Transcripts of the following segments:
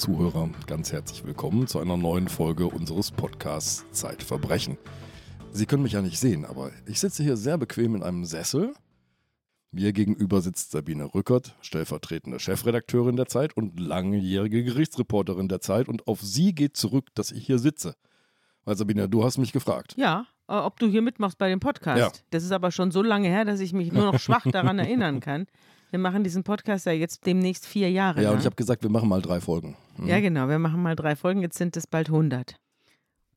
Zuhörer, ganz herzlich willkommen zu einer neuen Folge unseres Podcasts Zeitverbrechen. Sie können mich ja nicht sehen, aber ich sitze hier sehr bequem in einem Sessel. Mir gegenüber sitzt Sabine Rückert, stellvertretende Chefredakteurin der Zeit und langjährige Gerichtsreporterin der Zeit. Und auf sie geht zurück, dass ich hier sitze. Weil Sabine, du hast mich gefragt. Ja, äh, ob du hier mitmachst bei dem Podcast. Ja. Das ist aber schon so lange her, dass ich mich nur noch schwach daran erinnern kann. Wir machen diesen Podcast ja jetzt demnächst vier Jahre. Ja, und lang. ich habe gesagt, wir machen mal drei Folgen. Mhm. ja, genau. Wir machen mal drei Folgen. Jetzt sind es bald 100.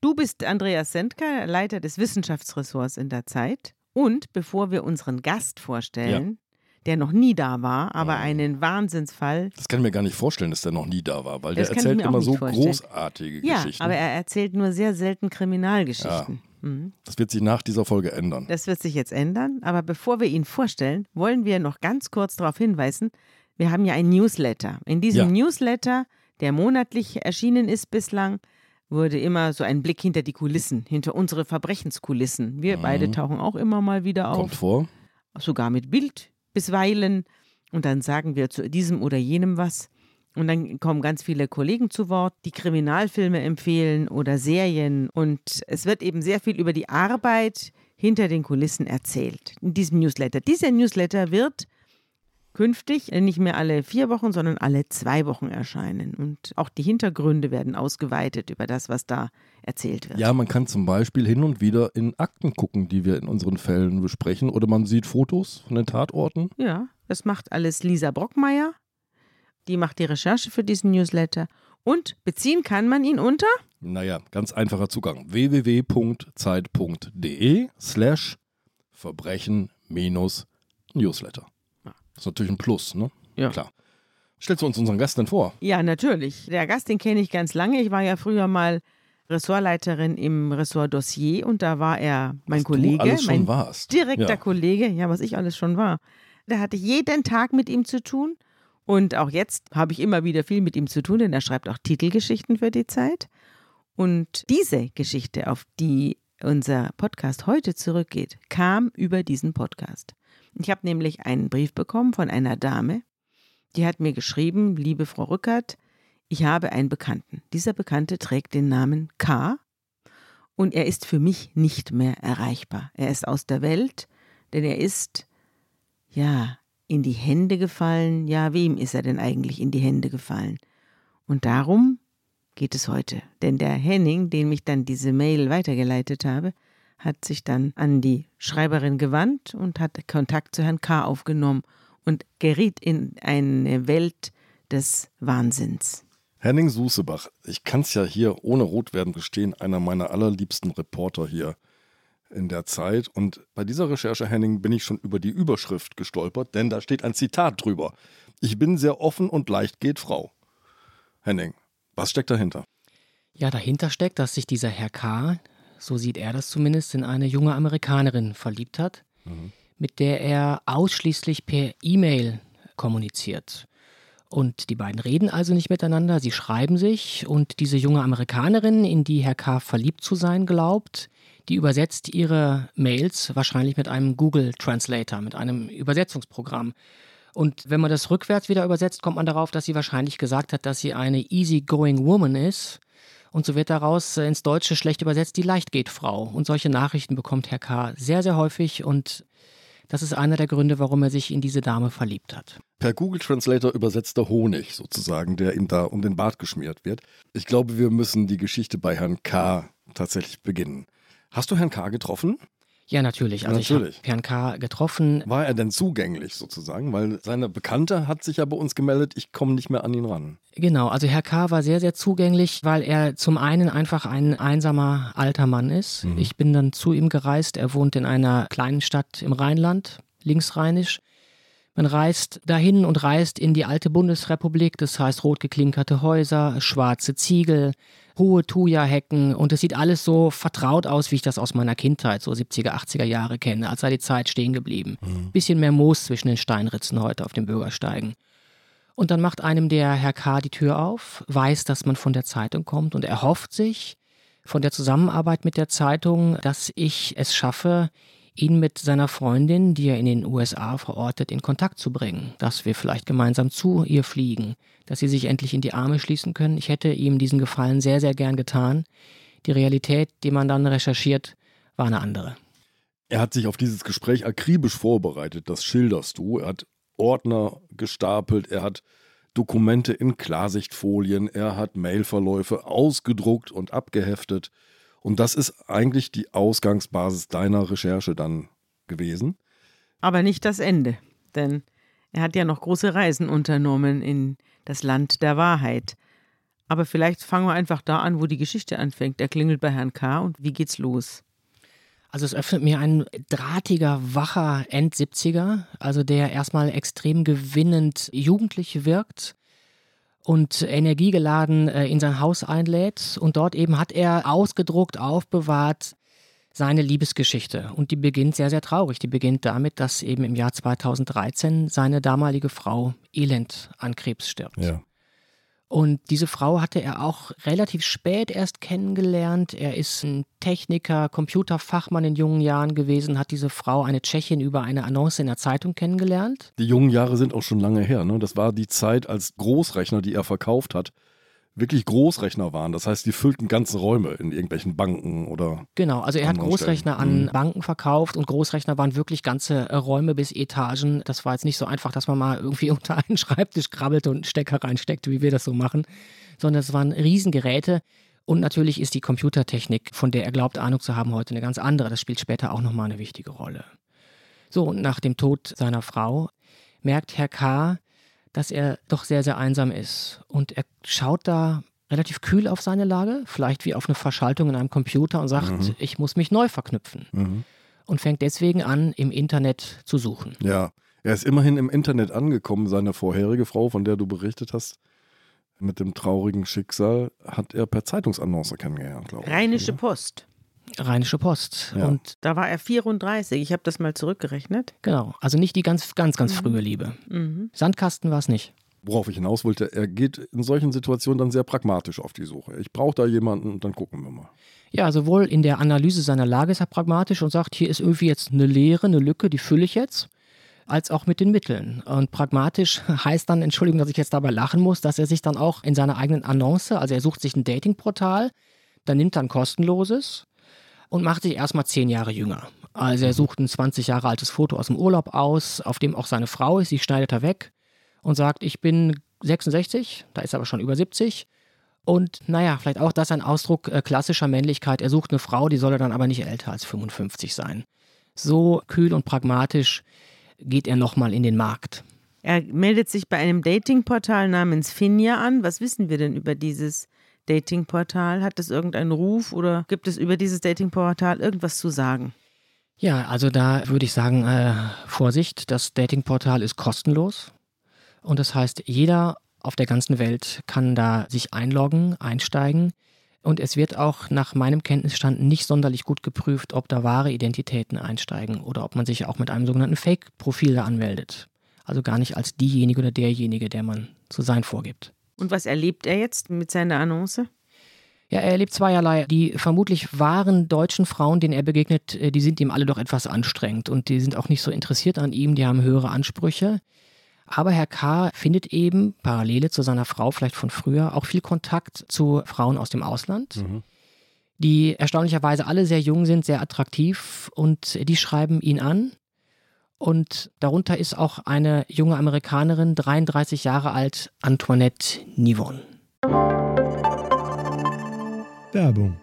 Du bist Andreas Sendker, Leiter des Wissenschaftsressorts in der Zeit. Und bevor wir unseren Gast vorstellen, der noch nie da war, aber Oh. einen Wahnsinnsfall. Das kann ich mir gar nicht vorstellen, dass der noch nie da war, weil Das der erzählt immer so vorstellen. großartige Ja, Geschichten. aber er erzählt nur sehr selten Kriminalgeschichten. Mhm. das wird sich nach dieser Folge ändern. Das wird sich jetzt ändern, aber bevor wir ihn vorstellen, wollen wir noch ganz kurz darauf hinweisen, wir haben ja ein Newsletter. In diesem Ja. Newsletter, der monatlich erschienen ist bislang, wurde immer so ein Blick hinter die Kulissen, hinter unsere Verbrechenskulissen. Wir beide tauchen auch immer mal wieder auf, Mhm. Kommt vor. sogar mit Bild bisweilen. Und dann sagen wir zu diesem oder jenem was. Und dann kommen ganz viele Kollegen zu Wort, die Kriminalfilme empfehlen oder Serien. Und es wird eben sehr viel über die Arbeit hinter den Kulissen erzählt in diesem Newsletter. Dieser Newsletter wird künftig nicht mehr alle vier Wochen, sondern alle zwei Wochen erscheinen. Und auch die Hintergründe werden ausgeweitet über das, was da erzählt wird. Ja, man kann zum Beispiel hin und wieder in Akten gucken, die wir in unseren Fällen besprechen, oder man sieht Fotos von den Tatorten. Ja, das macht alles Lisa Brockmeier. Die macht die Recherche für diesen Newsletter. Und beziehen kann man ihn unter? Naja, ganz einfacher Zugang. www.zeit.de slash Verbrechen minus Newsletter. Das ist natürlich ein Plus, ne? Ja. Klar. Stellst du uns unseren Gast denn vor? Ja, natürlich. Der Gast, den kenne ich ganz lange. Ich war ja früher mal Ressortleiterin im Ressort Dossier und da war er mein Was Kollege, du alles schon mein warst. direkter Ja. Kollege, ja, was ich alles schon war. Da hatte ich jeden Tag mit ihm zu tun und auch jetzt habe ich immer wieder viel mit ihm zu tun, denn er schreibt auch Titelgeschichten für die Zeit. Und diese Geschichte, auf die unser Podcast heute zurückgeht, kam über diesen Podcast. Ich habe nämlich einen Brief bekommen von einer Dame, die hat mir geschrieben, liebe Frau Rückert, ich habe einen Bekannten. Dieser Bekannte trägt den Namen K. Und er ist für mich nicht mehr erreichbar. Er ist aus der Welt, denn er ist, ja, in die Hände gefallen. Ja, wem ist er denn eigentlich in die Hände gefallen? Und darum geht es heute. Denn der Henning, dem ich dann diese Mail weitergeleitet habe, hat sich dann an die Schreiberin gewandt und hat Kontakt zu Herrn K. aufgenommen und geriet in eine Welt des Wahnsinns. Henning Susebach, ich kann es ja hier ohne rot werden gestehen, einer meiner allerliebsten Reporter hier in der Zeit. Und bei dieser Recherche, Henning, bin ich schon über die Überschrift gestolpert, denn da steht ein Zitat drüber. Ich bin sehr offen und leicht geht Frau. Henning, was steckt dahinter? Ja, dahinter steckt, dass sich dieser Herr K., so sieht er das zumindest, in eine junge Amerikanerin verliebt hat, mit der er ausschließlich per E-Mail kommuniziert. Und die beiden reden also nicht miteinander, sie schreiben sich und diese junge Amerikanerin, in die Herr K. verliebt zu sein glaubt, die übersetzt ihre Mails wahrscheinlich mit einem Google Translator, mit einem Übersetzungsprogramm. Und wenn man das rückwärts wieder übersetzt, kommt man darauf, dass sie wahrscheinlich gesagt hat, dass sie eine easygoing woman ist. Und so wird daraus äh, ins Deutsche schlecht übersetzt die Leichtgehtfrau. Und solche Nachrichten bekommt Herr K. sehr, sehr häufig. Und das ist einer der Gründe, warum er sich in diese Dame verliebt hat. Per Google Translator übersetzter Honig sozusagen, der ihm da um den Bart geschmiert wird. Ich glaube, wir müssen die Geschichte bei Herrn K. tatsächlich beginnen. Hast du Herrn K. getroffen? Ja, natürlich. Also Natürlich. ich habe Herrn K. getroffen. War er denn zugänglich sozusagen? Weil seine Bekannte hat sich ja bei uns gemeldet, ich komme nicht mehr an ihn ran. Genau, also Herr K. war sehr, sehr zugänglich, weil er zum einen einfach ein einsamer alter Mann ist. Ich bin dann zu ihm gereist. Er wohnt in einer kleinen Stadt im Rheinland, linksrheinisch. Man reist dahin und reist in die alte Bundesrepublik, das heißt rot geklinkerte Häuser, schwarze Ziegel, hohe Thuja-Hecken und es sieht alles so vertraut aus, wie ich das aus meiner Kindheit, so 70er, 80er Jahre kenne, als sei die Zeit stehen geblieben. Bisschen mehr Moos zwischen den Steinritzen heute auf den Bürgersteigen. Und dann macht einem der Herr K. die Tür auf, weiß, dass man von der Zeitung kommt und erhofft sich von der Zusammenarbeit mit der Zeitung, dass ich es schaffe, ihn mit seiner Freundin, die er in den USA verortet, in Kontakt zu bringen, dass wir vielleicht gemeinsam zu ihr fliegen, dass sie sich endlich in die Arme schließen können. Ich hätte ihm diesen Gefallen sehr, sehr gern getan. Die Realität, die man dann recherchiert, war eine andere. Er hat sich auf dieses Gespräch akribisch vorbereitet, das schilderst du. Er hat Ordner gestapelt, er hat Dokumente in Klarsichtfolien, er hat Mailverläufe ausgedruckt und abgeheftet. Und das ist eigentlich die Ausgangsbasis deiner Recherche dann gewesen. Aber nicht das Ende, denn er hat ja noch große Reisen unternommen in das Land der Wahrheit. Aber vielleicht fangen wir einfach da an, wo die Geschichte anfängt. Er klingelt bei Herrn K. und wie geht's los? Also es öffnet mir ein drahtiger, wacher End-70er, also der erstmal extrem gewinnend jugendlich wirkt und energiegeladen äh, in sein Haus einlädt. Und dort eben hat er ausgedruckt, aufbewahrt seine Liebesgeschichte. Und die beginnt sehr, sehr traurig. Die beginnt damit, dass eben im Jahr 2013 seine damalige Frau elend an Krebs stirbt. Ja. Und diese Frau hatte er auch relativ spät erst kennengelernt. Er ist ein Techniker, Computerfachmann in jungen Jahren gewesen, hat diese Frau, eine Tschechin, über eine Annonce in der Zeitung kennengelernt. Die jungen Jahre sind auch schon lange her. Ne? Das war die Zeit als Großrechner, die er verkauft hat, wirklich Großrechner waren. Das heißt, die füllten ganze Räume in irgendwelchen Banken oder. Genau, also er hat Großrechner Stellen. an mhm. Banken verkauft und Großrechner waren wirklich ganze äh, Räume bis Etagen. Das war jetzt nicht so einfach, dass man mal irgendwie unter einen Schreibtisch krabbelt und einen Stecker reinsteckt, wie wir das so machen, sondern es waren Riesengeräte. Und natürlich ist die Computertechnik, von der er glaubt, Ahnung zu haben, heute eine ganz andere. Das spielt später auch nochmal eine wichtige Rolle. So, und nach dem Tod seiner Frau merkt Herr K., dass er doch sehr, sehr einsam ist. Und er schaut da relativ kühl auf seine Lage, vielleicht wie auf eine Verschaltung in einem Computer und sagt, mhm. ich muss mich neu verknüpfen. Mhm. Und fängt deswegen an, im Internet zu suchen. Ja, er ist immerhin im Internet angekommen. Seine vorherige Frau, von der du berichtet hast, mit dem traurigen Schicksal, hat er per Zeitungsannonce kennengelernt, glaube ich. Rheinische Post. Rheinische Post. Ja. Und da war er 34. Ich habe das mal zurückgerechnet. Genau. Also nicht die ganz, ganz, ganz mhm. frühe Liebe. Mhm. Sandkasten war es nicht. Worauf ich hinaus wollte, er geht in solchen Situationen dann sehr pragmatisch auf die Suche. Ich brauche da jemanden und dann gucken wir mal. Ja, sowohl in der Analyse seiner Lage ist er pragmatisch und sagt, hier ist irgendwie jetzt eine Leere, eine Lücke, die fülle ich jetzt als auch mit den Mitteln. Und pragmatisch heißt dann, Entschuldigung, dass ich jetzt dabei lachen muss, dass er sich dann auch in seiner eigenen Annonce, also er sucht sich ein Datingportal, dann nimmt er ein kostenloses, und macht sich erstmal zehn Jahre jünger. Also er sucht ein 20 Jahre altes Foto aus dem Urlaub aus, auf dem auch seine Frau ist, die schneidet er weg und sagt, ich bin 66, da ist er aber schon über 70. Und naja, vielleicht auch das ein Ausdruck äh, klassischer Männlichkeit. Er sucht eine Frau, die solle dann aber nicht älter als 55 sein. So kühl und pragmatisch geht er nochmal in den Markt. Er meldet sich bei einem Datingportal namens Finja an. Was wissen wir denn über dieses Datingportal? Hat es irgendeinen Ruf oder gibt es über dieses Datingportal irgendwas zu sagen? Ja, also da würde ich sagen, äh, Vorsicht, das Datingportal ist kostenlos. Und das heißt, jeder auf der ganzen Welt kann da sich einloggen, einsteigen. Und es wird auch nach meinem Kenntnisstand nicht sonderlich gut geprüft, ob da wahre Identitäten einsteigen oder ob man sich auch mit einem sogenannten Fake-Profil anmeldet. Also gar nicht als diejenige oder derjenige, der man zu sein vorgibt. Und was erlebt er jetzt mit seiner Annonce? Ja, er erlebt zweierlei. Die vermutlich wahren deutschen Frauen, denen er begegnet, äh, die sind ihm alle doch etwas anstrengend und die sind auch nicht so interessiert an ihm, die haben höhere Ansprüche. Aber Herr K. findet eben Parallele zu seiner Frau, vielleicht von früher, auch viel Kontakt zu Frauen aus dem Ausland, mhm. die erstaunlicherweise alle sehr jung sind, sehr attraktiv und die schreiben ihn an und darunter ist auch eine junge Amerikanerin, 33 Jahre alt, Antoinette Nivon. Werbung.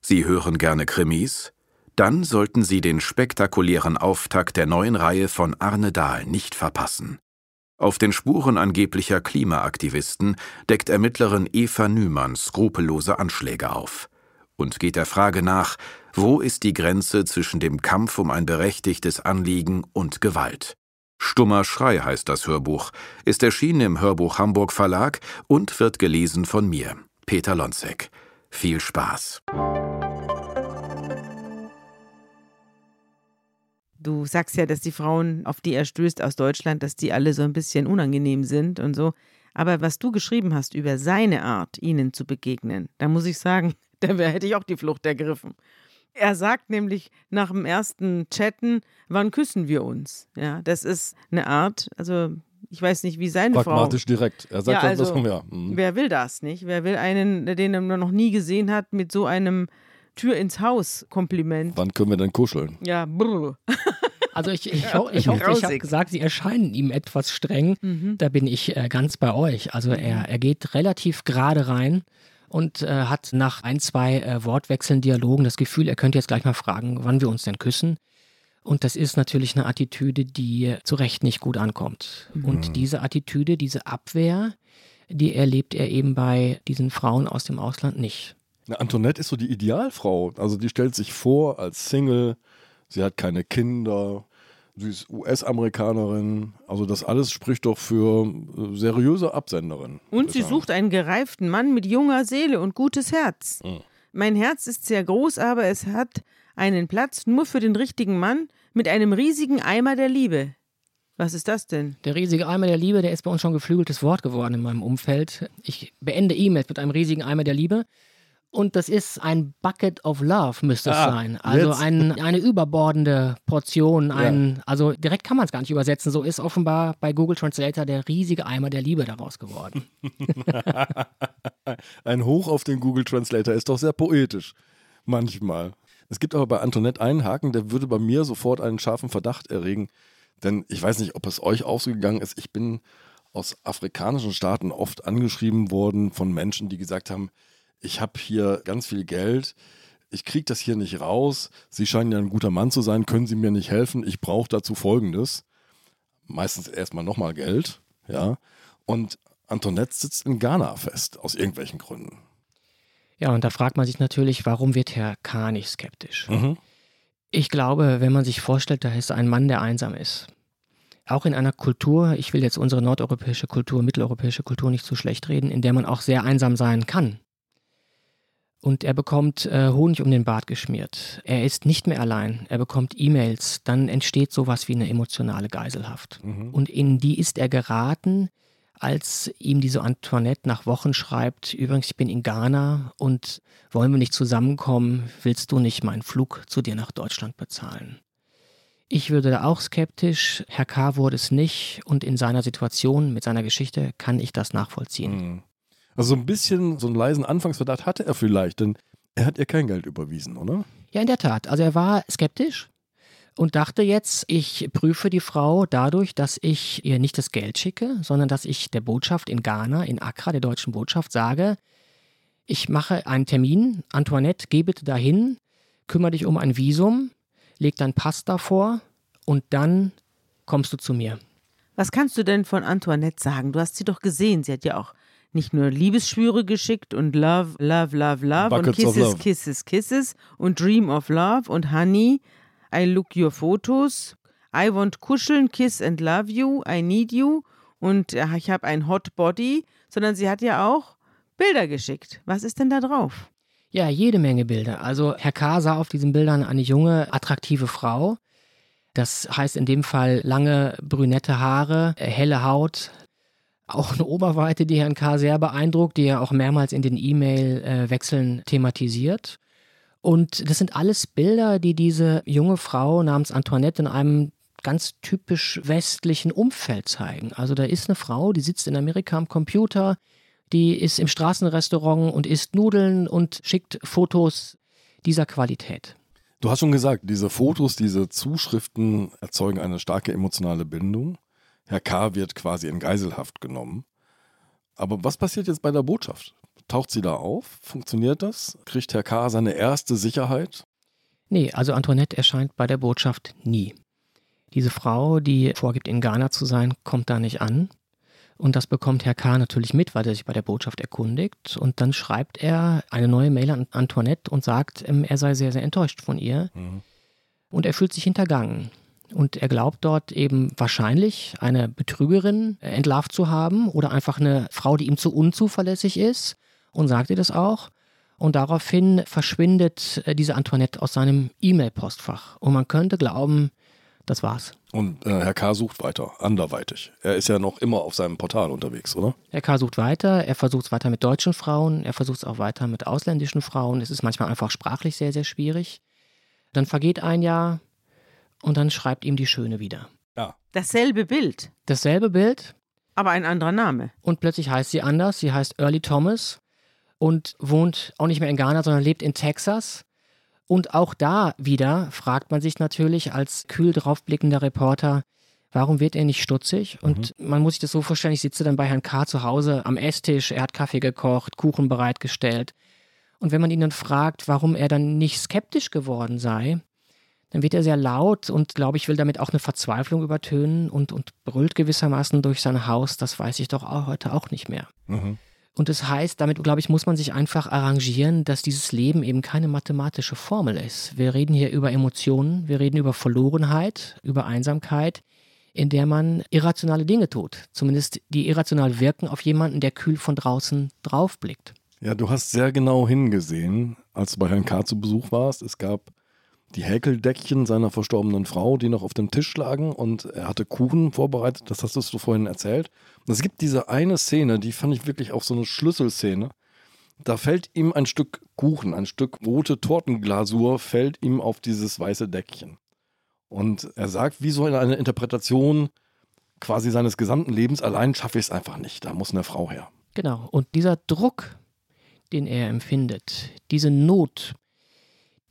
Sie hören gerne Krimis? Dann sollten Sie den spektakulären Auftakt der neuen Reihe von Arne Dahl nicht verpassen. Auf den Spuren angeblicher Klimaaktivisten deckt Ermittlerin Eva Nümann skrupellose Anschläge auf und geht der Frage nach, wo ist die Grenze zwischen dem Kampf um ein berechtigtes Anliegen und Gewalt? Stummer Schrei heißt das Hörbuch, ist erschienen im Hörbuch Hamburg Verlag und wird gelesen von mir, Peter Lonzek. Viel Spaß. Du sagst ja, dass die Frauen, auf die er stößt aus Deutschland, dass die alle so ein bisschen unangenehm sind und so. Aber was du geschrieben hast über seine Art, ihnen zu begegnen, da muss ich sagen, da hätte ich auch die Flucht ergriffen. Er sagt nämlich nach dem ersten Chatten, wann küssen wir uns? Ja, das ist eine Art, also ich weiß nicht, wie seine Pragmatisch Frau. direkt. Er sagt Ja, ja, das also, ja. mhm. Wer will das nicht? Wer will einen, den er noch nie gesehen hat, mit so einem Tür ins Haus Kompliment? Wann können wir denn kuscheln? Ja, brr. Also ich, ich, ho ich hoffe, ich habe gesagt, sie erscheinen ihm etwas streng. Mhm. Da bin ich äh, ganz bei euch. Also er, er geht relativ gerade rein und äh, hat nach ein, zwei äh, Wortwechseln, Dialogen das Gefühl, er könnte jetzt gleich mal fragen, wann wir uns denn küssen. Und das ist natürlich eine Attitüde, die äh, zu Recht nicht gut ankommt. Und diese Attitüde, diese Abwehr, die erlebt er eben bei diesen Frauen aus dem Ausland nicht. Na, Antoinette ist so die Idealfrau. Also die stellt sich vor als Single, sie hat keine Kinder, sie ist US-Amerikanerin. Also das alles spricht doch für äh, seriöse Absenderin. Und sie sagen. sucht einen gereiften Mann mit junger Seele und gutes Herz. Mhm. Mein Herz ist sehr groß, aber es hat einen Platz nur für den richtigen Mann mit einem riesigen Eimer der Liebe. Was ist das denn? Der riesige Eimer der Liebe, der ist bei uns schon geflügeltes Wort geworden in meinem Umfeld. Ich beende E-Mails mit einem riesigen Eimer der Liebe. Und das ist ein Bucket of Love, müsste es Ah, sein. Also ein, eine überbordende Portion. Ein, Also direkt kann man es gar nicht übersetzen. So ist offenbar bei Google Translator der riesige Eimer der Liebe daraus geworden. Ein Hoch auf den Google Translator ist doch sehr poetisch. Manchmal. Es gibt aber bei Antoinette einen Haken, der würde bei mir sofort einen scharfen Verdacht erregen. Denn ich weiß nicht, ob es euch auch so gegangen ist. Ich bin aus afrikanischen Staaten oft angeschrieben worden von Menschen, die gesagt haben, ich habe hier ganz viel Geld, ich kriege das hier nicht raus, Sie scheinen ja ein guter Mann zu sein, können Sie mir nicht helfen, ich brauche dazu Folgendes. Meistens erstmal nochmal Geld, ja. Und Antoinette sitzt in Ghana fest, aus irgendwelchen Gründen. Ja, und da fragt man sich natürlich, warum wird Herr K. nicht skeptisch? Mhm. Ich glaube, wenn man sich vorstellt, da ist ein Mann, der einsam ist. Auch in einer Kultur, ich will jetzt unsere nordeuropäische Kultur, mitteleuropäische Kultur nicht zu schlecht reden, in der man auch sehr einsam sein kann. Und er bekommt äh, Honig um den Bart geschmiert. Er ist nicht mehr allein. Er bekommt E-Mails. Dann entsteht sowas wie eine emotionale Geiselhaft. Mhm. Und in die ist er geraten, als ihm diese Antoinette nach Wochen schreibt, übrigens, ich bin in Ghana und wollen wir nicht zusammenkommen, willst du nicht meinen Flug zu dir nach Deutschland bezahlen? Ich würde da auch skeptisch, Herr K. wurde es nicht und in seiner Situation, mit seiner Geschichte, kann ich das nachvollziehen. Mhm. Also so ein bisschen, so einen leisen Anfangsverdacht hatte er vielleicht, denn er hat ihr kein Geld überwiesen, oder? Ja, in der Tat. Also er war skeptisch und dachte jetzt, ich prüfe die Frau dadurch, dass ich ihr nicht das Geld schicke, sondern dass ich der Botschaft in Ghana, in Accra, der deutschen Botschaft, sage, ich mache einen Termin, Antoinette, geh bitte dahin, kümmere dich um ein Visum, leg deinen Pass davor und dann kommst du zu mir. Was kannst du denn von Antoinette sagen? Du hast sie doch gesehen. Sie hat ja auch nicht nur Liebesschwüre geschickt und Love, Love, Love, Love und Buckets of Kisses, Love. Kisses, Kisses und Dream of Love und Honey, I look your photos, I want kuscheln, kiss and love you, I need you und äh, ich habe ein Hot Body, sondern sie hat ja auch Bilder geschickt. Was ist denn da drauf? Ja, jede Menge Bilder. Also Herr K. sah auf diesen Bildern eine junge, attraktive Frau. Das heißt in dem Fall lange brünette Haare, äh, helle Haut, auch eine Oberweite, die Herrn K. sehr beeindruckt, die er auch mehrmals in den E-Mail-Wechseln thematisiert. Und das sind alles Bilder, die diese junge Frau namens Antoinette in einem ganz typisch westlichen Umfeld zeigen. Also da ist eine Frau, die sitzt in Amerika am Computer, die ist im Straßenrestaurant und isst Nudeln und schickt Fotos dieser Qualität. Du hast schon gesagt, diese Fotos, diese Zuschriften erzeugen eine starke emotionale Bindung. Herr K. wird quasi in Geiselhaft genommen. Aber was passiert jetzt bei der Botschaft? Taucht sie da auf? Funktioniert das? Kriegt Herr K. seine erste Sicherheit? Nee, also Antoinette erscheint bei der Botschaft nie. Diese Frau, die vorgibt, in Ghana zu sein, kommt da nicht an. Und das bekommt Herr K. natürlich mit, weil er sich bei der Botschaft erkundigt. Und dann schreibt er eine neue Mail an Antoinette und sagt, ähm, er sei sehr, sehr enttäuscht von ihr. Mhm. Und er fühlt sich hintergangen. Und er glaubt dort eben wahrscheinlich eine Betrügerin entlarvt zu haben oder einfach eine Frau, die ihm zu unzuverlässig ist und sagt ihr das auch. Und daraufhin verschwindet äh, diese Antoinette aus seinem E-Mail-Postfach. Und man könnte glauben, das war's. Und äh, Herr K. sucht weiter, anderweitig. Er ist ja noch immer auf seinem Portal unterwegs, oder? Herr K. sucht weiter, er versucht es weiter mit deutschen Frauen, er versucht es auch weiter mit ausländischen Frauen. Es ist manchmal einfach sprachlich sehr, sehr schwierig. Dann vergeht ein Jahr und dann schreibt ihm die Schöne wieder. Ja. Dasselbe Bild, Dasselbe Bild aber ein anderer Name. und plötzlich heißt sie anders. Sie heißt Early Thomas und wohnt auch nicht mehr in Ghana, sondern lebt in Texas. Und auch da wieder fragt man sich natürlich als kühl draufblickender Reporter, warum wird er nicht stutzig? Und man muss sich das so vorstellen, ich sitze dann bei Herrn K. zu Hause am Esstisch, er hat Kaffee gekocht, Kuchen bereitgestellt. Und wenn man ihn dann fragt, warum er dann nicht skeptisch geworden sei, dann wird er sehr laut und glaube ich, will damit auch eine Verzweiflung übertönen und, und brüllt gewissermaßen durch sein Haus, das weiß ich doch auch heute auch nicht mehr. Mhm. Und das heißt, damit, glaube ich, muss man sich einfach arrangieren, dass dieses Leben eben keine mathematische Formel ist. Wir reden hier über Emotionen, wir reden über Verlorenheit, über Einsamkeit, in der man irrationale Dinge tut. Zumindest die irrational wirken auf jemanden, der kühl von draußen draufblickt. Ja, du hast sehr genau hingesehen, als du bei Herrn K. zu Besuch warst. Es gab die Häkeldeckchen seiner verstorbenen Frau, die noch auf dem Tisch lagen und er hatte Kuchen vorbereitet, das hast du vorhin erzählt. Und es gibt diese eine Szene, die fand ich wirklich auch so eine Schlüsselszene. Da fällt ihm ein Stück Kuchen, ein Stück rote Tortenglasur fällt ihm auf dieses weiße Deckchen. Und er sagt, wie so in einer Interpretation quasi seines gesamten Lebens, allein schaffe ich es einfach nicht, da muss eine Frau her. Genau. Und dieser Druck, den er empfindet, diese Not,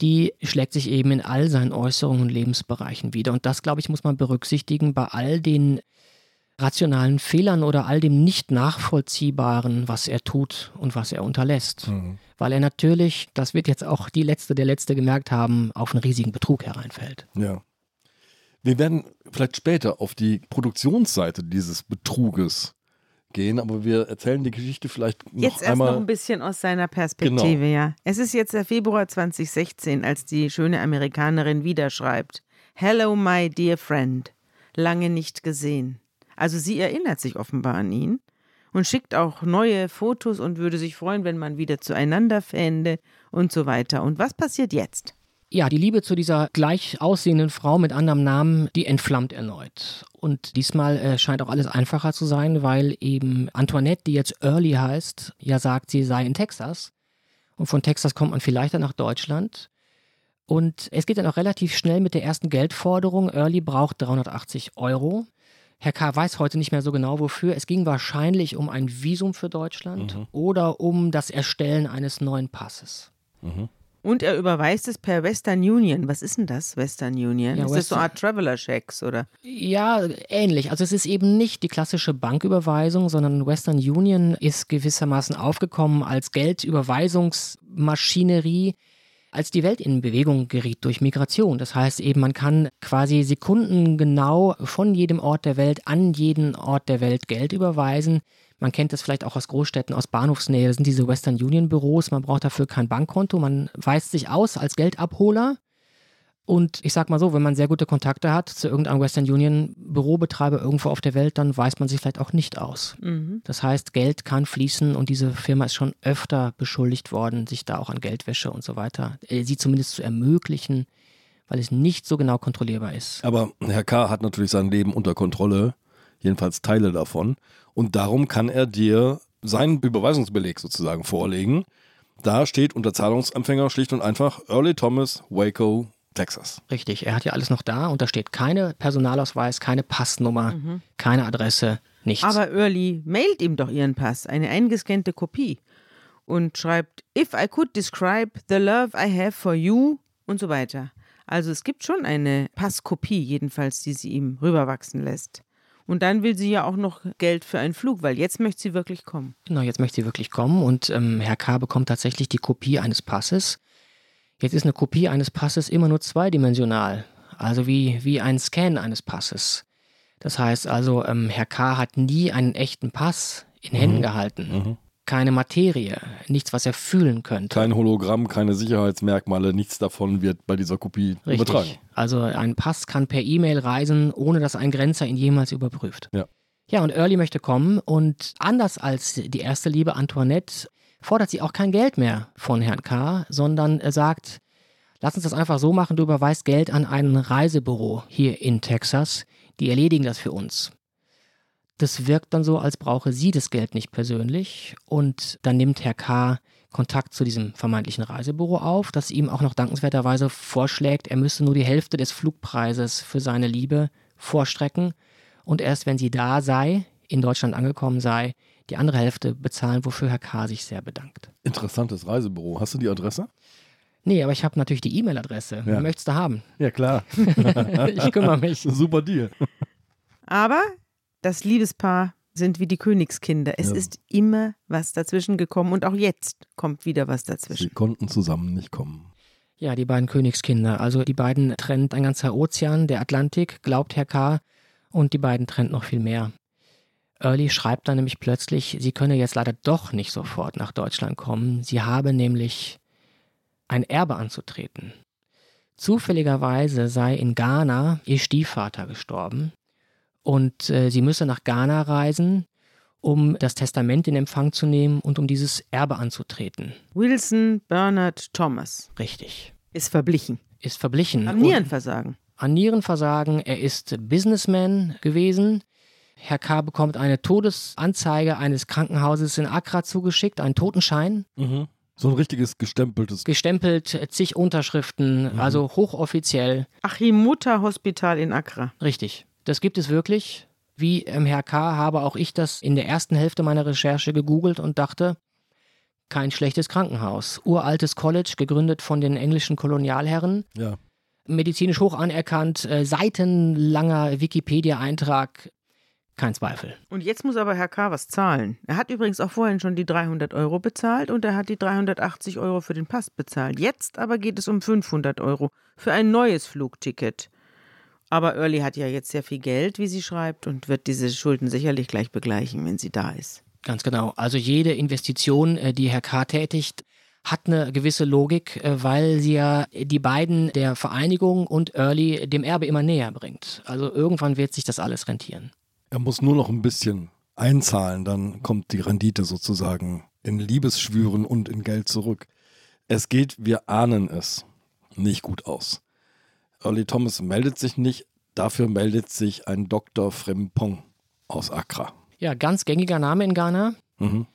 die schlägt sich eben in all seinen Äußerungen und Lebensbereichen wieder. Und das, glaube ich, muss man berücksichtigen bei all den rationalen Fehlern oder all dem nicht nachvollziehbaren, was er tut und was er unterlässt. Weil er natürlich, das wird jetzt auch die Letzte, der Letzte gemerkt haben, auf einen riesigen Betrug hereinfällt. Ja. Wir werden vielleicht später auf die Produktionsseite dieses Betruges gehen, aber wir erzählen die Geschichte vielleicht noch Jetzt erst einmal. noch ein bisschen aus seiner Perspektive, Genau. ja. Es ist jetzt der Februar 2016, als die schöne Amerikanerin wieder schreibt. Hello, my dear friend. Lange nicht gesehen. Also sie erinnert sich offenbar an ihn und schickt auch neue Fotos und würde sich freuen, wenn man wieder zueinander fände und so weiter. Und was passiert jetzt? Ja, die Liebe zu dieser gleich aussehenden Frau mit anderem Namen, die entflammt erneut. Und diesmal äh, scheint auch alles einfacher zu sein, weil eben Antoinette, die jetzt Early heißt, ja sagt, sie sei in Texas. Und von Texas kommt man viel leichter nach Deutschland. Und es geht dann auch relativ schnell mit der ersten Geldforderung. Early braucht 380 Euro. Herr K. weiß heute nicht mehr so genau wofür. Es ging wahrscheinlich um ein Visum für Deutschland oder um das Erstellen eines neuen Passes. Und er überweist es per Western Union. Was ist denn das, Western Union? Ja, ist das so Western- eine Art Traveler-Checks, oder? Ja, ähnlich. Also es ist eben nicht die klassische Banküberweisung, sondern Western Union ist gewissermaßen aufgekommen als Geldüberweisungsmaschinerie, als die Welt in Bewegung geriet durch Migration. Das heißt eben, man kann quasi sekundengenau von jedem Ort der Welt an jeden Ort der Welt Geld überweisen. Man kennt das vielleicht auch aus Großstädten, aus Bahnhofsnähe. Das sind diese Western Union Büros. Man braucht dafür kein Bankkonto. Man weist sich aus als Geldabholer. Und ich sag mal so, wenn man sehr gute Kontakte hat zu irgendeinem Western Union Bürobetreiber irgendwo auf der Welt, dann weist man sich vielleicht auch nicht aus. Mhm. Das heißt, Geld kann fließen und diese Firma ist schon öfter beschuldigt worden, sich da auch an Geldwäsche und so weiter, äh, sie zumindest zu ermöglichen, weil es nicht so genau kontrollierbar ist. Aber Herr K. hat natürlich sein Leben unter Kontrolle, jedenfalls Teile davon. Und darum kann er dir seinen Überweisungsbeleg sozusagen vorlegen. Da steht unter Zahlungsempfänger schlicht und einfach Early Thomas, Waco, Texas. Richtig, er hat ja alles noch da und da steht keine Personalausweis, keine Passnummer, keine Adresse, nichts. Aber Early mailt ihm doch ihren Pass, eine eingescannte Kopie. Und schreibt, if I could describe the love I have for you und so weiter. Also es gibt schon eine Passkopie, jedenfalls, die sie ihm rüberwachsen lässt. Und dann will sie ja auch noch Geld für einen Flug, weil jetzt möchte sie wirklich kommen. Genau, jetzt möchte sie wirklich kommen und ähm, Herr K. bekommt tatsächlich die Kopie eines Passes. Jetzt ist eine Kopie eines Passes immer nur zweidimensional, also wie, wie ein Scan eines Passes. Das heißt also, ähm, Herr K. hat nie einen echten Pass in Händen gehalten. Keine Materie, nichts, was er fühlen könnte. Kein Hologramm, keine Sicherheitsmerkmale, nichts davon wird bei dieser Kopie übertragen. Richtig. Also ein Pass kann per E-Mail reisen, ohne dass ein Grenzer ihn jemals überprüft. Ja. Ja, und Early möchte kommen und anders als die erste Liebe Antoinette fordert sie auch kein Geld mehr von Herrn K., sondern er sagt, lass uns das einfach so machen, du überweist Geld an ein Reisebüro hier in Texas, die erledigen das für uns. Das wirkt dann so, als brauche sie das Geld nicht persönlich und dann nimmt Herr K. Kontakt zu diesem vermeintlichen Reisebüro auf, das ihm auch noch dankenswerterweise vorschlägt, er müsse nur die Hälfte des Flugpreises für seine Liebe vorstrecken und erst wenn sie da sei, in Deutschland angekommen sei, die andere Hälfte bezahlen, wofür Herr K. sich sehr bedankt. Interessantes Reisebüro. Hast du die Adresse? Nee, aber ich habe natürlich die E-Mail-Adresse. Ja. Möchtest du haben? Ja, klar. ich kümmere mich. Super Deal. Aber das Liebespaar sind wie die Königskinder. Es ja. ist immer was dazwischen gekommen und auch jetzt kommt wieder was dazwischen. Sie konnten zusammen nicht kommen. Ja, die beiden Königskinder. Also die beiden trennt ein ganzer Ozean, der Atlantik, glaubt Herr K. Und die beiden trennt noch viel mehr. Early schreibt dann nämlich plötzlich, sie könne jetzt leider doch nicht sofort nach Deutschland kommen. Sie habe nämlich ein Erbe anzutreten. Zufälligerweise sei in Ghana ihr Stiefvater gestorben und äh, sie müsse nach Ghana reisen, um das Testament in Empfang zu nehmen und um dieses Erbe anzutreten. Wilson Bernard Thomas. Richtig. Ist verblichen. Ist verblichen. Am Nierenversagen. An Nierenversagen. Er ist Businessman gewesen. Herr K. bekommt eine Todesanzeige eines Krankenhauses in Accra zugeschickt, einen Totenschein. Mhm. So ein richtiges gestempeltes. Gestempelt, zig Unterschriften, mhm. also hochoffiziell. Achim Mutter Hospital in Accra. Richtig. Das gibt es wirklich. Wie im Herr K. habe auch ich das in der ersten Hälfte meiner Recherche gegoogelt und dachte, kein schlechtes Krankenhaus. Uraltes College, gegründet von den englischen Kolonialherren. Ja. Medizinisch hoch anerkannt, äh, seitenlanger Wikipedia-Eintrag, kein Zweifel. Und jetzt muss aber Herr K. was zahlen. Er hat übrigens auch vorhin schon die 300 Euro bezahlt und er hat die 380 Euro für den Pass bezahlt. Jetzt aber geht es um 500 Euro für ein neues Flugticket. Aber Early hat ja jetzt sehr viel Geld, wie sie schreibt, und wird diese Schulden sicherlich gleich begleichen, wenn sie da ist. Ganz genau. Also jede Investition, äh, die Herr K. tätigt, hat eine gewisse Logik, äh, weil sie ja die beiden der Vereinigung und Early dem Erbe immer näher bringt. Also irgendwann wird sich das alles rentieren. Er muss nur noch ein bisschen einzahlen, dann kommt die Rendite sozusagen in Liebesschwüren und in Geld zurück. Es geht, wir ahnen es, nicht gut aus. Early Thomas meldet sich nicht, dafür meldet sich ein Dr. Frimpong aus Accra. Ja, ganz gängiger Name in Ghana. Mhm.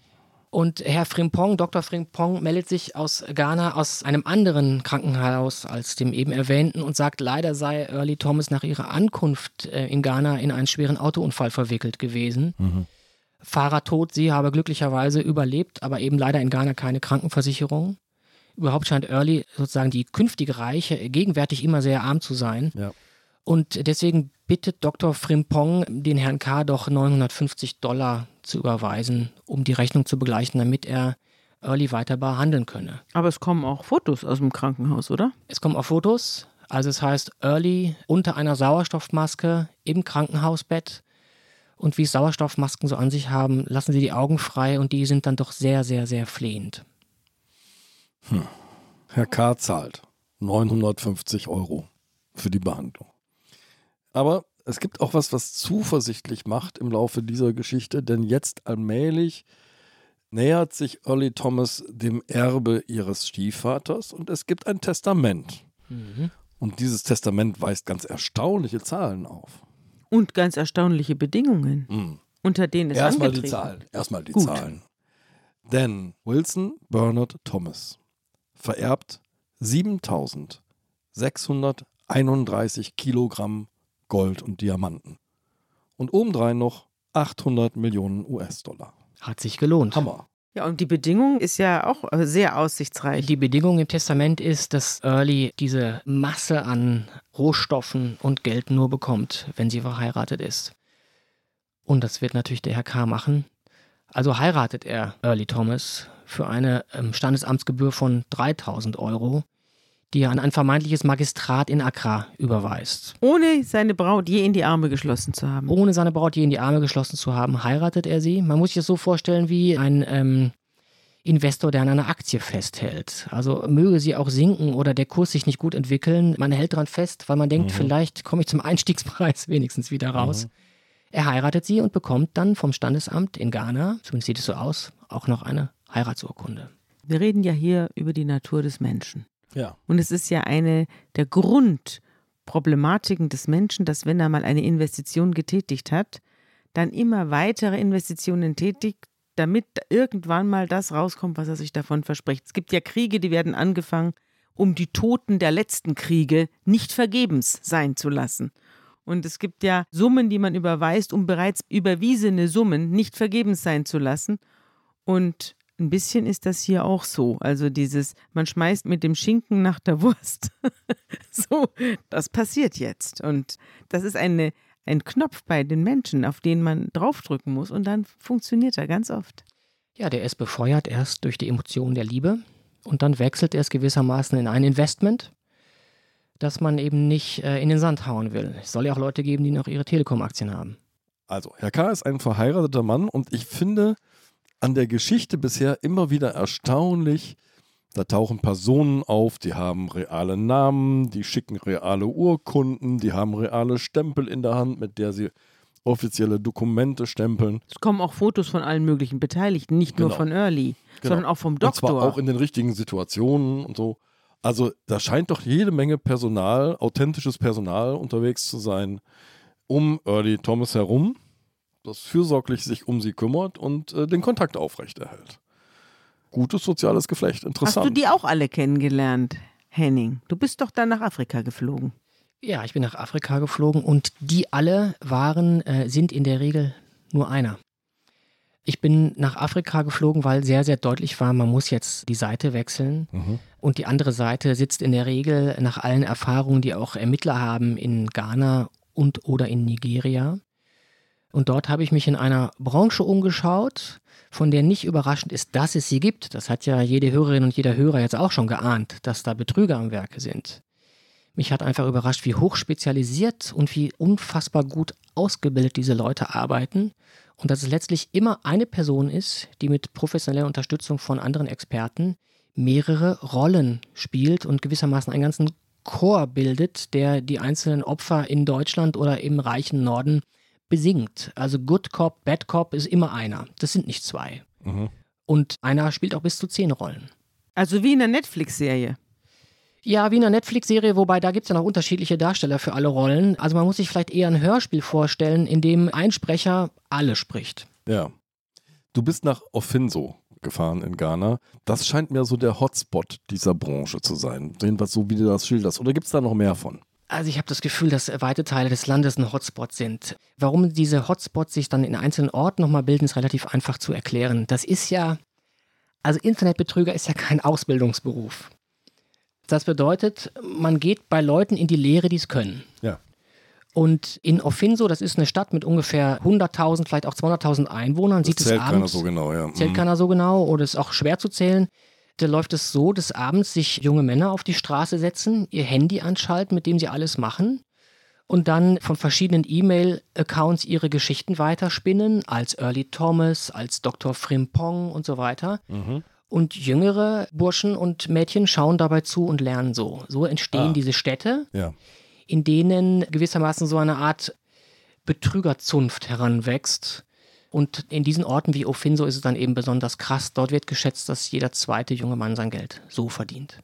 Und Herr Frimpong, Dr. Frimpong, meldet sich aus Ghana aus einem anderen Krankenhaus als dem eben erwähnten und sagt, leider sei Early Thomas nach ihrer Ankunft äh, in Ghana in einen schweren Autounfall verwickelt gewesen. Mhm. Fahrer tot, sie habe glücklicherweise überlebt, aber eben leider in Ghana keine Krankenversicherung. Überhaupt scheint Early sozusagen die künftige Reiche gegenwärtig immer sehr arm zu sein. Ja. Und deswegen bittet Dr. Frimpong den Herrn K. doch 950 Dollar zu überweisen, um die Rechnung zu begleichen, damit er Early weiter behandeln könne. Aber es kommen auch Fotos aus dem Krankenhaus, oder? Es kommen auch Fotos. Also es heißt Early unter einer Sauerstoffmaske im Krankenhausbett. Und wie Sauerstoffmasken so an sich haben, lassen sie die Augen frei und die sind dann doch sehr, sehr, sehr flehend. Hm. Herr K. zahlt 950 Euro für die Behandlung. Aber es gibt auch was, was zuversichtlich macht im Laufe dieser Geschichte, denn jetzt allmählich nähert sich Early Thomas dem Erbe ihres Stiefvaters und es gibt ein Testament. Mhm. Und dieses Testament weist ganz erstaunliche Zahlen auf. Und ganz erstaunliche Bedingungen, mhm. unter denen es Erstmal die Zahlen. Erstmal die Gut. Zahlen. Denn Wilson Bernard Thomas vererbt 7631 Kilogramm Gold und Diamanten. Und obendrein noch 800 Millionen US-Dollar. Hat sich gelohnt. Hammer. Ja, und die Bedingung ist ja auch sehr aussichtsreich. Die Bedingung im Testament ist, dass Early diese Masse an Rohstoffen und Geld nur bekommt, wenn sie verheiratet ist. Und das wird natürlich der Herr K. machen. Also heiratet er Early Thomas für eine ähm, Standesamtsgebühr von 3000 Euro, die er an ein vermeintliches Magistrat in Accra überweist. Ohne seine Braut je in die Arme geschlossen zu haben. Ohne seine Braut je in die Arme geschlossen zu haben, heiratet er sie. Man muss sich das so vorstellen wie ein ähm, Investor, der an einer Aktie festhält. Also möge sie auch sinken oder der Kurs sich nicht gut entwickeln. Man hält daran fest, weil man denkt, mhm. vielleicht komme ich zum Einstiegspreis wenigstens wieder raus. Mhm. Er heiratet sie und bekommt dann vom Standesamt in Ghana, zumindest sieht es so aus, auch noch eine Heiratsurkunde. Wir reden ja hier über die Natur des Menschen. Ja. Und es ist ja eine der Grundproblematiken des Menschen, dass wenn er mal eine Investition getätigt hat, dann immer weitere Investitionen tätigt, damit irgendwann mal das rauskommt, was er sich davon verspricht. Es gibt ja Kriege, die werden angefangen, um die Toten der letzten Kriege nicht vergebens sein zu lassen. Und es gibt ja Summen, die man überweist, um bereits überwiesene Summen nicht vergebens sein zu lassen. Und ein bisschen ist das hier auch so. Also dieses, man schmeißt mit dem Schinken nach der Wurst. so, das passiert jetzt. Und das ist eine, ein Knopf bei den Menschen, auf den man draufdrücken muss und dann funktioniert er ganz oft. Ja, der ist befeuert erst durch die Emotion der Liebe und dann wechselt er es gewissermaßen in ein Investment, das man eben nicht äh, in den Sand hauen will. Es soll ja auch Leute geben, die noch ihre Telekom-Aktien haben. Also, Herr K. ist ein verheirateter Mann und ich finde an der Geschichte bisher immer wieder erstaunlich, da tauchen Personen auf, die haben reale Namen, die schicken reale Urkunden, die haben reale Stempel in der Hand, mit der sie offizielle Dokumente stempeln. Es kommen auch Fotos von allen möglichen Beteiligten, nicht genau. nur von Early, genau. sondern auch vom Doktor. Und zwar auch in den richtigen Situationen und so. Also da scheint doch jede Menge Personal, authentisches Personal unterwegs zu sein, um Early Thomas herum, das fürsorglich sich um sie kümmert und äh, den Kontakt aufrechterhält. Gutes soziales Geflecht, interessant. Hast du die auch alle kennengelernt, Henning? Du bist doch dann nach Afrika geflogen. Ja, ich bin nach Afrika geflogen und die alle waren, äh, sind in der Regel nur einer. Ich bin nach Afrika geflogen, weil sehr, sehr deutlich war, man muss jetzt die Seite wechseln. Mhm. Und die andere Seite sitzt in der Regel nach allen Erfahrungen, die auch Ermittler haben, in Ghana und oder in Nigeria. Und dort habe ich mich in einer Branche umgeschaut, von der nicht überraschend ist, dass es sie gibt. Das hat ja jede Hörerin und jeder Hörer jetzt auch schon geahnt, dass da Betrüger am Werke sind. Mich hat einfach überrascht, wie hochspezialisiert und wie unfassbar gut ausgebildet diese Leute arbeiten und dass es letztlich immer eine Person ist, die mit professioneller Unterstützung von anderen Experten mehrere Rollen spielt und gewissermaßen einen ganzen Chor bildet, der die einzelnen Opfer in Deutschland oder im reichen Norden besingt. Also Good Cop, Bad Cop ist immer einer. Das sind nicht zwei. Mhm. Und einer spielt auch bis zu zehn Rollen. Also wie in einer Netflix-Serie. Ja, wie in einer Netflix-Serie, wobei da gibt es ja noch unterschiedliche Darsteller für alle Rollen. Also man muss sich vielleicht eher ein Hörspiel vorstellen, in dem ein Sprecher alle spricht. Ja. Du bist nach Ofinso gefahren in Ghana. Das scheint mir so der Hotspot dieser Branche zu sein. Jedenfalls so, wie du das schilderst. Oder gibt es da noch mehr von? Also ich habe das Gefühl, dass weite Teile des Landes ein Hotspot sind. Warum diese Hotspots sich dann in einzelnen Orten nochmal bilden, ist relativ einfach zu erklären. Das ist ja, also Internetbetrüger ist ja kein Ausbildungsberuf. Das bedeutet, man geht bei Leuten in die Lehre, die es können. Ja. Und in Ofinso, das ist eine Stadt mit ungefähr 100.000, vielleicht auch 200.000 Einwohnern, das sieht zählt es abends. Keiner so genau, ja. Zählt mhm. keiner so genau oder ist auch schwer zu zählen. Da läuft es so, dass abends sich junge Männer auf die Straße setzen, ihr Handy anschalten, mit dem sie alles machen und dann von verschiedenen E-Mail-Accounts ihre Geschichten weiterspinnen, als Early Thomas, als Dr. Frimpong und so weiter. Mhm. Und jüngere Burschen und Mädchen schauen dabei zu und lernen so. So entstehen ah. diese Städte, ja. in denen gewissermaßen so eine Art Betrügerzunft heranwächst. Und in diesen Orten wie Ofinso ist es dann eben besonders krass. Dort wird geschätzt, dass jeder zweite junge Mann sein Geld so verdient.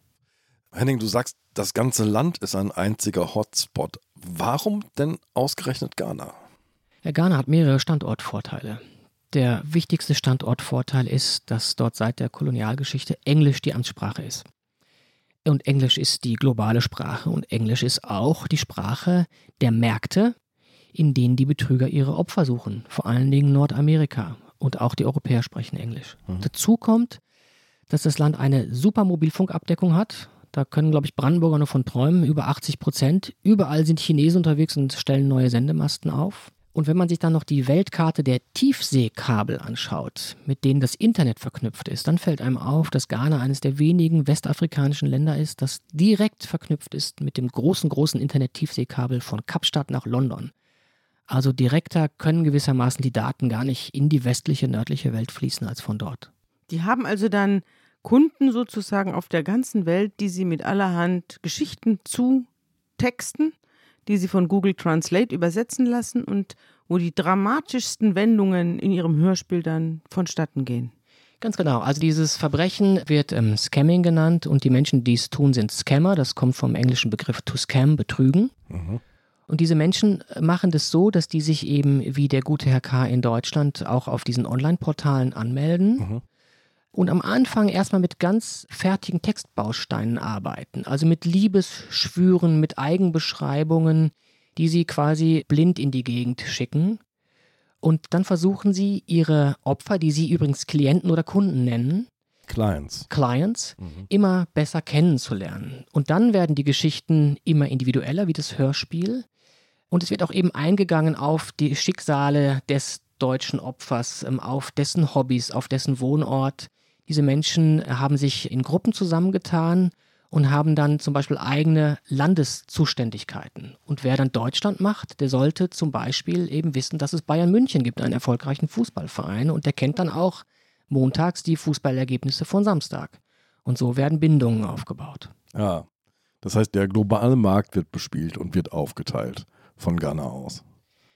Henning, du sagst, das ganze Land ist ein einziger Hotspot. Warum denn ausgerechnet Ghana? Ja, Ghana hat mehrere Standortvorteile. Der wichtigste Standortvorteil ist, dass dort seit der Kolonialgeschichte Englisch die Amtssprache ist. Und Englisch ist die globale Sprache und Englisch ist auch die Sprache der Märkte, in denen die Betrüger ihre Opfer suchen, vor allen Dingen Nordamerika und auch die Europäer sprechen Englisch. Mhm. Dazu kommt, dass das Land eine super Mobilfunkabdeckung hat. Da können, glaube ich, Brandenburger nur von träumen, über 80 Prozent. Überall sind Chinesen unterwegs und stellen neue Sendemasten auf. Und wenn man sich dann noch die Weltkarte der Tiefseekabel anschaut, mit denen das Internet verknüpft ist, dann fällt einem auf, dass Ghana eines der wenigen westafrikanischen Länder ist, das direkt verknüpft ist mit dem großen, großen Internet-Tiefseekabel von Kapstadt nach London. Also direkter können gewissermaßen die Daten gar nicht in die westliche, nördliche Welt fließen als von dort. Die haben also dann Kunden sozusagen auf der ganzen Welt, die sie mit allerhand Geschichten zu texten die sie von Google Translate übersetzen lassen und wo die dramatischsten Wendungen in ihrem Hörspiel dann vonstatten gehen. Ganz genau. Also dieses Verbrechen wird ähm, Scamming genannt und die Menschen, die es tun, sind Scammer. Das kommt vom englischen Begriff to scam, betrügen. Mhm. Und diese Menschen machen das so, dass die sich eben wie der gute Herr K. in Deutschland auch auf diesen Online-Portalen anmelden. Mhm. Und am Anfang erstmal mit ganz fertigen Textbausteinen arbeiten. Also mit Liebesschwüren, mit Eigenbeschreibungen, die sie quasi blind in die Gegend schicken. Und dann versuchen sie, ihre Opfer, die sie übrigens Klienten oder Kunden nennen, Clients, Clients mhm. immer besser kennenzulernen. Und dann werden die Geschichten immer individueller, wie das Hörspiel. Und es wird auch eben eingegangen auf die Schicksale des deutschen Opfers, ähm, auf dessen Hobbys, auf dessen Wohnort. Diese Menschen haben sich in Gruppen zusammengetan und haben dann zum Beispiel eigene Landeszuständigkeiten. Und wer dann Deutschland macht, der sollte zum Beispiel eben wissen, dass es Bayern München gibt, einen erfolgreichen Fußballverein. Und der kennt dann auch montags die Fußballergebnisse von Samstag. Und so werden Bindungen aufgebaut. Ja, das heißt, der globale Markt wird bespielt und wird aufgeteilt von Ghana aus.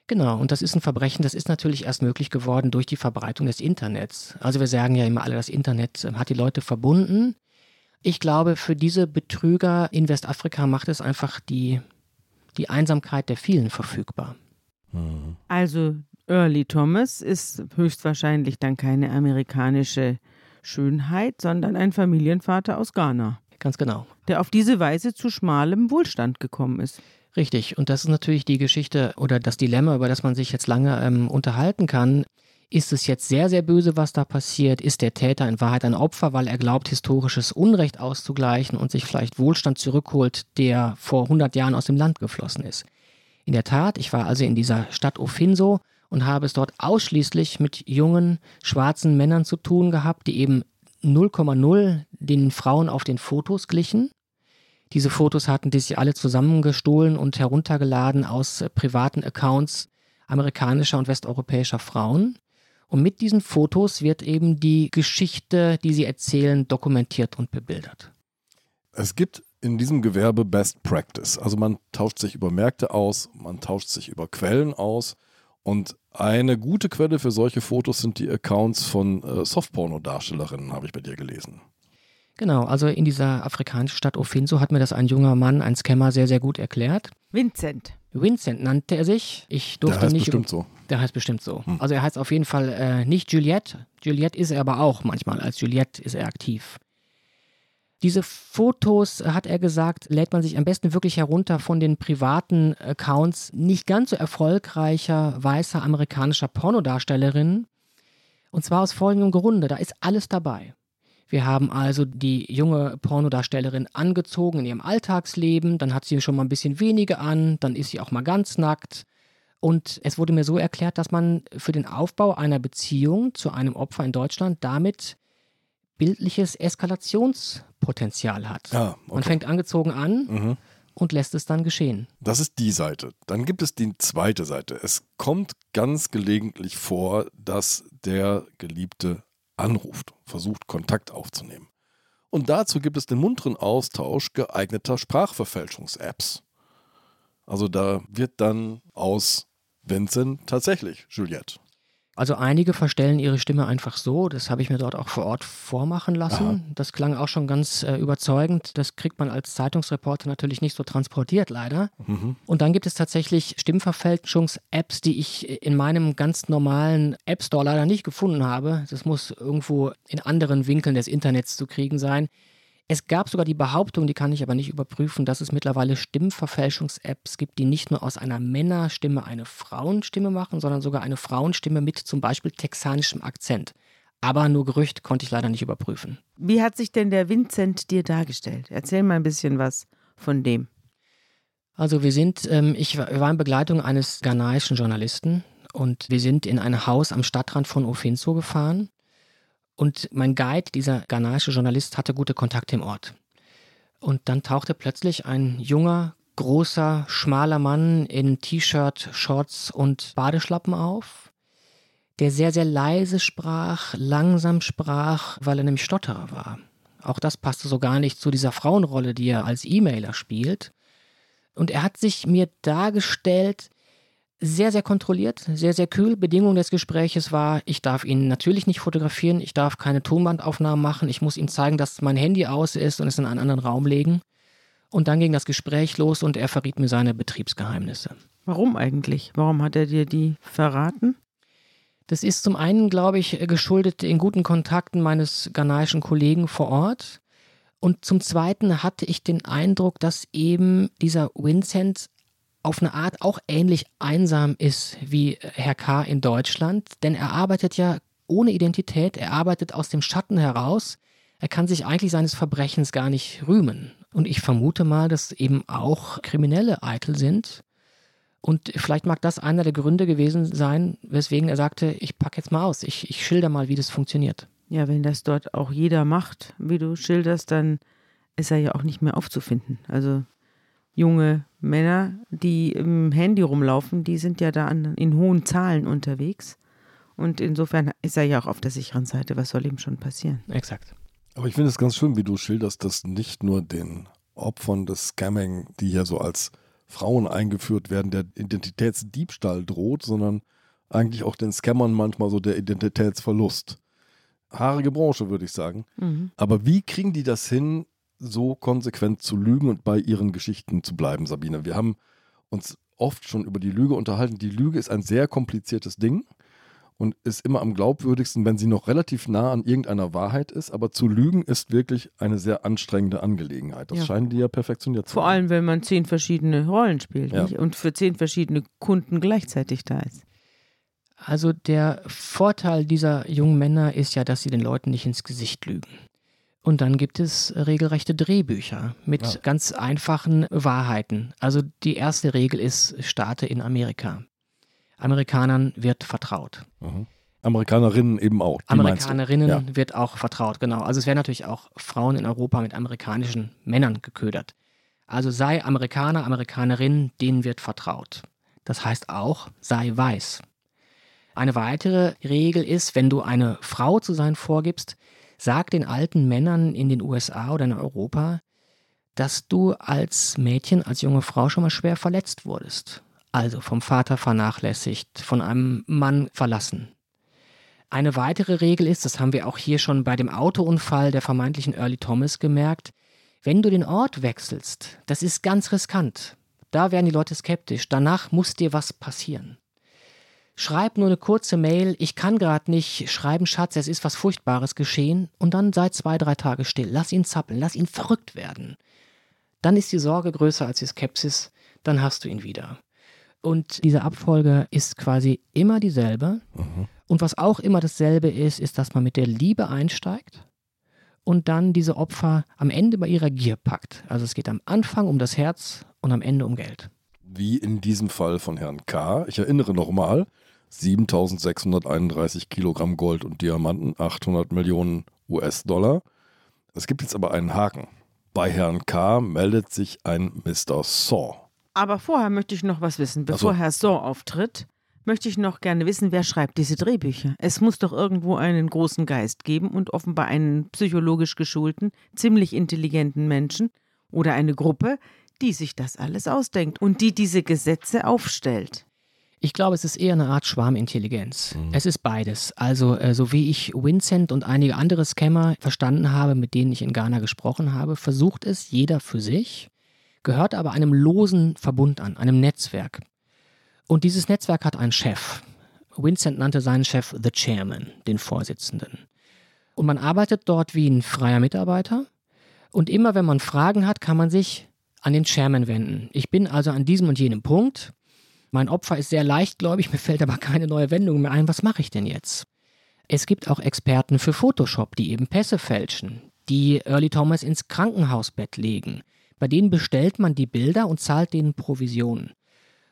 Genau, und das ist ein Verbrechen, das ist natürlich erst möglich geworden durch die Verbreitung des Internets. Also wir sagen ja immer alle, das Internet hat die Leute verbunden. Ich glaube, für diese Betrüger in Westafrika macht es einfach die, die Einsamkeit der vielen verfügbar. Mhm. Also Early Thomas ist höchstwahrscheinlich dann keine amerikanische Schönheit, sondern ein Familienvater aus Ghana. Ganz genau. Der auf diese Weise zu schmalem Wohlstand gekommen ist. Richtig. Und das ist natürlich die Geschichte oder das Dilemma, über das man sich jetzt lange ähm, unterhalten kann. Ist es jetzt sehr, sehr böse, was da passiert? Ist der Täter in Wahrheit ein Opfer, weil er glaubt, historisches Unrecht auszugleichen und sich vielleicht Wohlstand zurückholt, der vor 100 Jahren aus dem Land geflossen ist? In der Tat, ich war also in dieser Stadt Ofinso und habe es dort ausschließlich mit jungen, schwarzen Männern zu tun gehabt, die eben 0,0 den Frauen auf den Fotos glichen. Diese Fotos hatten die sich alle zusammengestohlen und heruntergeladen aus privaten Accounts amerikanischer und westeuropäischer Frauen. Und mit diesen Fotos wird eben die Geschichte, die sie erzählen, dokumentiert und bebildert. Es gibt in diesem Gewerbe Best Practice. Also man tauscht sich über Märkte aus, man tauscht sich über Quellen aus. Und eine gute Quelle für solche Fotos sind die Accounts von äh, Softporno-Darstellerinnen, habe ich bei dir gelesen. Genau, also in dieser afrikanischen Stadt Ofinso hat mir das ein junger Mann, ein Scammer, sehr, sehr gut erklärt. Vincent. Vincent nannte er sich. Ich durfte der heißt nicht. bestimmt so. Der heißt bestimmt so. Hm. Also er heißt auf jeden Fall äh, nicht Juliette. Juliette ist er aber auch manchmal. Als Juliette ist er aktiv. Diese Fotos, hat er gesagt, lädt man sich am besten wirklich herunter von den privaten Accounts nicht ganz so erfolgreicher weißer amerikanischer Pornodarstellerinnen. Und zwar aus folgendem Grunde, da ist alles dabei. Wir haben also die junge Pornodarstellerin angezogen in ihrem Alltagsleben, dann hat sie schon mal ein bisschen weniger an, dann ist sie auch mal ganz nackt. Und es wurde mir so erklärt, dass man für den Aufbau einer Beziehung zu einem Opfer in Deutschland damit bildliches Eskalationspotenzial hat. Ja, okay. Man fängt angezogen an mhm. und lässt es dann geschehen. Das ist die Seite. Dann gibt es die zweite Seite. Es kommt ganz gelegentlich vor, dass der Geliebte anruft, versucht Kontakt aufzunehmen. Und dazu gibt es den munteren Austausch geeigneter Sprachverfälschungs-Apps. Also da wird dann aus Vincent tatsächlich Juliette. Also einige verstellen ihre Stimme einfach so, das habe ich mir dort auch vor Ort vormachen lassen. Aha. Das klang auch schon ganz äh, überzeugend. Das kriegt man als Zeitungsreporter natürlich nicht so transportiert, leider. Mhm. Und dann gibt es tatsächlich Stimmverfälschungs-Apps, die ich in meinem ganz normalen App Store leider nicht gefunden habe. Das muss irgendwo in anderen Winkeln des Internets zu kriegen sein. Es gab sogar die Behauptung, die kann ich aber nicht überprüfen, dass es mittlerweile Stimmverfälschungs-Apps gibt, die nicht nur aus einer Männerstimme eine Frauenstimme machen, sondern sogar eine Frauenstimme mit zum Beispiel texanischem Akzent. Aber nur Gerücht konnte ich leider nicht überprüfen. Wie hat sich denn der Vincent dir dargestellt? Erzähl mal ein bisschen was von dem. Also wir sind, ähm, ich war in Begleitung eines ghanaischen Journalisten und wir sind in ein Haus am Stadtrand von Ofinso gefahren und mein Guide, dieser ghanaische Journalist, hatte gute Kontakte im Ort. Und dann tauchte plötzlich ein junger, großer, schmaler Mann in T-Shirt, Shorts und Badeschlappen auf, der sehr, sehr leise sprach, langsam sprach, weil er nämlich Stotterer war. Auch das passte so gar nicht zu dieser Frauenrolle, die er als E-Mailer spielt. Und er hat sich mir dargestellt sehr, sehr kontrolliert, sehr, sehr kühl. Bedingung des Gespräches war, ich darf ihn natürlich nicht fotografieren, ich darf keine Tonbandaufnahmen machen, ich muss ihm zeigen, dass mein Handy aus ist und es in einen anderen Raum legen. Und dann ging das Gespräch los und er verriet mir seine Betriebsgeheimnisse. Warum eigentlich? Warum hat er dir die verraten? Das ist zum einen, glaube ich, geschuldet den guten Kontakten meines ghanaischen Kollegen vor Ort. Und zum zweiten hatte ich den Eindruck, dass eben dieser Vincent auf eine Art auch ähnlich einsam ist wie Herr K. in Deutschland, denn er arbeitet ja ohne Identität, er arbeitet aus dem Schatten heraus, er kann sich eigentlich seines Verbrechens gar nicht rühmen. Und ich vermute mal, dass eben auch Kriminelle eitel sind. Und vielleicht mag das einer der Gründe gewesen sein, weswegen er sagte, ich packe jetzt mal aus, ich, ich schilder mal, wie das funktioniert. Ja, wenn das dort auch jeder macht, wie du schilderst, dann ist er ja auch nicht mehr aufzufinden. Also junge Männer, die im Handy rumlaufen, die sind ja da in hohen Zahlen unterwegs. Und insofern ist er ja auch auf der sicheren Seite. Was soll ihm schon passieren? Exakt. Aber ich finde es ganz schön, wie du schilderst, dass nicht nur den Opfern des Scamming, die hier so als Frauen eingeführt werden, der Identitätsdiebstahl droht, sondern eigentlich auch den Scammern manchmal so der Identitätsverlust. Haarige Branche, würde ich sagen. Mhm. Aber wie kriegen die das hin, so konsequent zu lügen und bei ihren Geschichten zu bleiben, Sabine? Wir haben uns oft schon über die Lüge unterhalten. Die Lüge ist ein sehr kompliziertes Ding und ist immer am glaubwürdigsten, wenn sie noch relativ nah an irgendeiner Wahrheit ist. Aber zu lügen ist wirklich eine sehr anstrengende Angelegenheit. Das ja. scheinen die ja perfektioniert zu Vor allem, wenn man zehn verschiedene Rollen spielt ja. und für zehn verschiedene Kunden gleichzeitig da ist. Also der Vorteil dieser jungen Männer ist ja, dass sie den Leuten nicht ins Gesicht lügen. Und dann gibt es regelrechte Drehbücher mit ja. ganz einfachen Wahrheiten. Also die erste Regel ist, starte in Amerika. Amerikanern wird vertraut. Mhm. Amerikanerinnen eben auch. Amerikanerinnen ja. wird auch vertraut, genau. Also es werden natürlich auch Frauen in Europa mit amerikanischen Männern geködert. Also sei Amerikaner, Amerikanerin, denen wird vertraut. Das heißt auch, sei weiß. Eine weitere Regel ist, wenn du eine Frau zu sein vorgibst, sag den alten Männern in den USA oder in Europa, dass du als Mädchen, als junge Frau schon mal schwer verletzt wurdest also vom Vater vernachlässigt, von einem Mann verlassen. Eine weitere Regel ist, das haben wir auch hier schon bei dem Autounfall der vermeintlichen Early Thomas gemerkt, wenn du den Ort wechselst, das ist ganz riskant. Da werden die Leute skeptisch. Danach muss dir was passieren. Schreib nur eine kurze Mail, ich kann gerade nicht schreiben, Schatz, es ist was Furchtbares geschehen, und dann sei zwei, drei Tage still. Lass ihn zappeln, lass ihn verrückt werden. Dann ist die Sorge größer als die Skepsis, dann hast du ihn wieder. Und diese Abfolge ist quasi immer dieselbe. Mhm. Und was auch immer dasselbe ist, ist, dass man mit der Liebe einsteigt und dann diese Opfer am Ende bei ihrer Gier packt. Also es geht am Anfang um das Herz und am Ende um Geld. Wie in diesem Fall von Herrn K. Ich erinnere nochmal, 7631 Kilogramm Gold und Diamanten, 800 Millionen US-Dollar. Es gibt jetzt aber einen Haken. Bei Herrn K. meldet sich ein Mr. Saw. Aber vorher möchte ich noch was wissen. Bevor so. Herr Saw auftritt, möchte ich noch gerne wissen, wer schreibt diese Drehbücher. Es muss doch irgendwo einen großen Geist geben und offenbar einen psychologisch geschulten, ziemlich intelligenten Menschen oder eine Gruppe, die sich das alles ausdenkt und die diese Gesetze aufstellt. Ich glaube, es ist eher eine Art Schwarmintelligenz. Mhm. Es ist beides. Also, äh, so wie ich Vincent und einige andere Scammer verstanden habe, mit denen ich in Ghana gesprochen habe, versucht es jeder für sich gehört aber einem losen Verbund an, einem Netzwerk. Und dieses Netzwerk hat einen Chef. Vincent nannte seinen Chef The Chairman, den Vorsitzenden. Und man arbeitet dort wie ein freier Mitarbeiter. Und immer wenn man Fragen hat, kann man sich an den Chairman wenden. Ich bin also an diesem und jenem Punkt. Mein Opfer ist sehr leichtgläubig, mir fällt aber keine neue Wendung mehr ein. Was mache ich denn jetzt? Es gibt auch Experten für Photoshop, die eben Pässe fälschen, die Early Thomas ins Krankenhausbett legen, bei denen bestellt man die Bilder und zahlt denen Provisionen.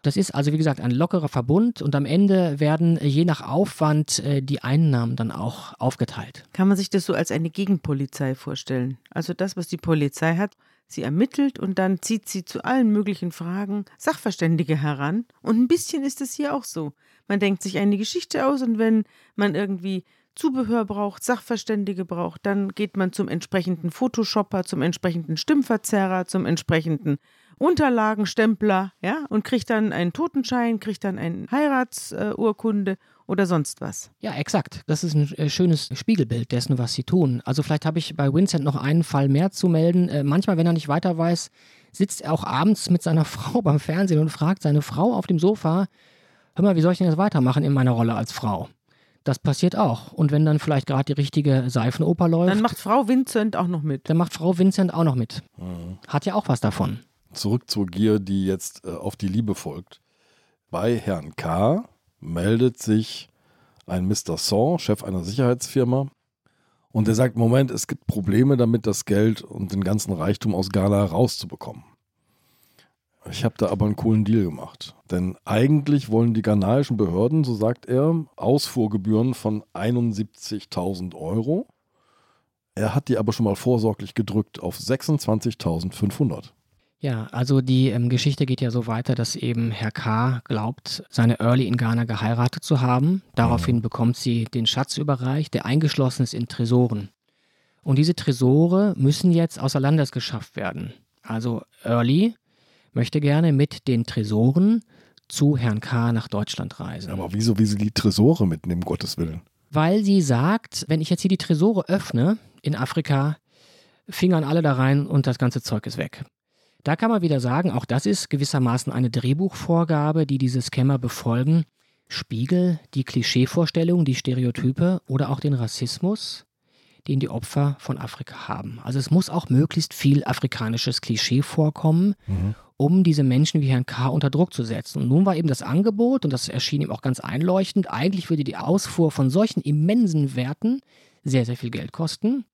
Das ist also, wie gesagt, ein lockerer Verbund und am Ende werden äh, je nach Aufwand äh, die Einnahmen dann auch aufgeteilt. Kann man sich das so als eine Gegenpolizei vorstellen? Also das, was die Polizei hat, sie ermittelt und dann zieht sie zu allen möglichen Fragen Sachverständige heran. Und ein bisschen ist es hier auch so. Man denkt sich eine Geschichte aus und wenn man irgendwie Zubehör braucht, Sachverständige braucht, dann geht man zum entsprechenden Photoshopper, zum entsprechenden Stimmverzerrer, zum entsprechenden Unterlagenstempler, ja, und kriegt dann einen Totenschein, kriegt dann eine Heiratsurkunde oder sonst was. Ja, exakt. Das ist ein äh, schönes Spiegelbild dessen, was sie tun. Also vielleicht habe ich bei Vincent noch einen Fall mehr zu melden. Äh, manchmal, wenn er nicht weiter weiß, sitzt er auch abends mit seiner Frau beim Fernsehen und fragt seine Frau auf dem Sofa, hör mal, wie soll ich denn jetzt weitermachen in meiner Rolle als Frau? Das passiert auch. Und wenn dann vielleicht gerade die richtige Seifenoper läuft. Dann macht Frau Vincent auch noch mit. Dann macht Frau Vincent auch noch mit. Mhm. Hat ja auch was davon. Zurück zur Gier, die jetzt äh, auf die Liebe folgt. Bei Herrn K. meldet sich ein Mr. Saw, Chef einer Sicherheitsfirma, und er sagt: Moment, es gibt Probleme damit, das Geld und den ganzen Reichtum aus Ghana rauszubekommen. Ich habe da aber einen coolen Deal gemacht. Denn eigentlich wollen die ghanaischen Behörden, so sagt er, Ausfuhrgebühren von 71.000 Euro. Er hat die aber schon mal vorsorglich gedrückt auf 26.500. Ja, also die ähm, Geschichte geht ja so weiter, dass eben Herr K. glaubt, seine Early in Ghana geheiratet zu haben. Daraufhin mhm. bekommt sie den Schatz überreicht, der eingeschlossen ist in Tresoren. Und diese Tresore müssen jetzt außer Landes geschafft werden. Also Early möchte gerne mit den Tresoren zu Herrn K. nach Deutschland reisen. Aber wieso will sie die Tresore mitnehmen, Gottes Willen? Weil sie sagt, wenn ich jetzt hier die Tresore öffne in Afrika, fingern alle da rein und das ganze Zeug ist weg. Da kann man wieder sagen, auch das ist gewissermaßen eine Drehbuchvorgabe, die diese Scammer befolgen. Spiegel die Klischeevorstellung, die Stereotype oder auch den Rassismus, den die Opfer von Afrika haben. Also es muss auch möglichst viel afrikanisches Klischee vorkommen, mhm um diese Menschen wie Herrn K. unter Druck zu setzen. Und nun war eben das Angebot, und das erschien ihm auch ganz einleuchtend, eigentlich würde die Ausfuhr von solchen immensen Werten sehr, sehr viel Geld kosten.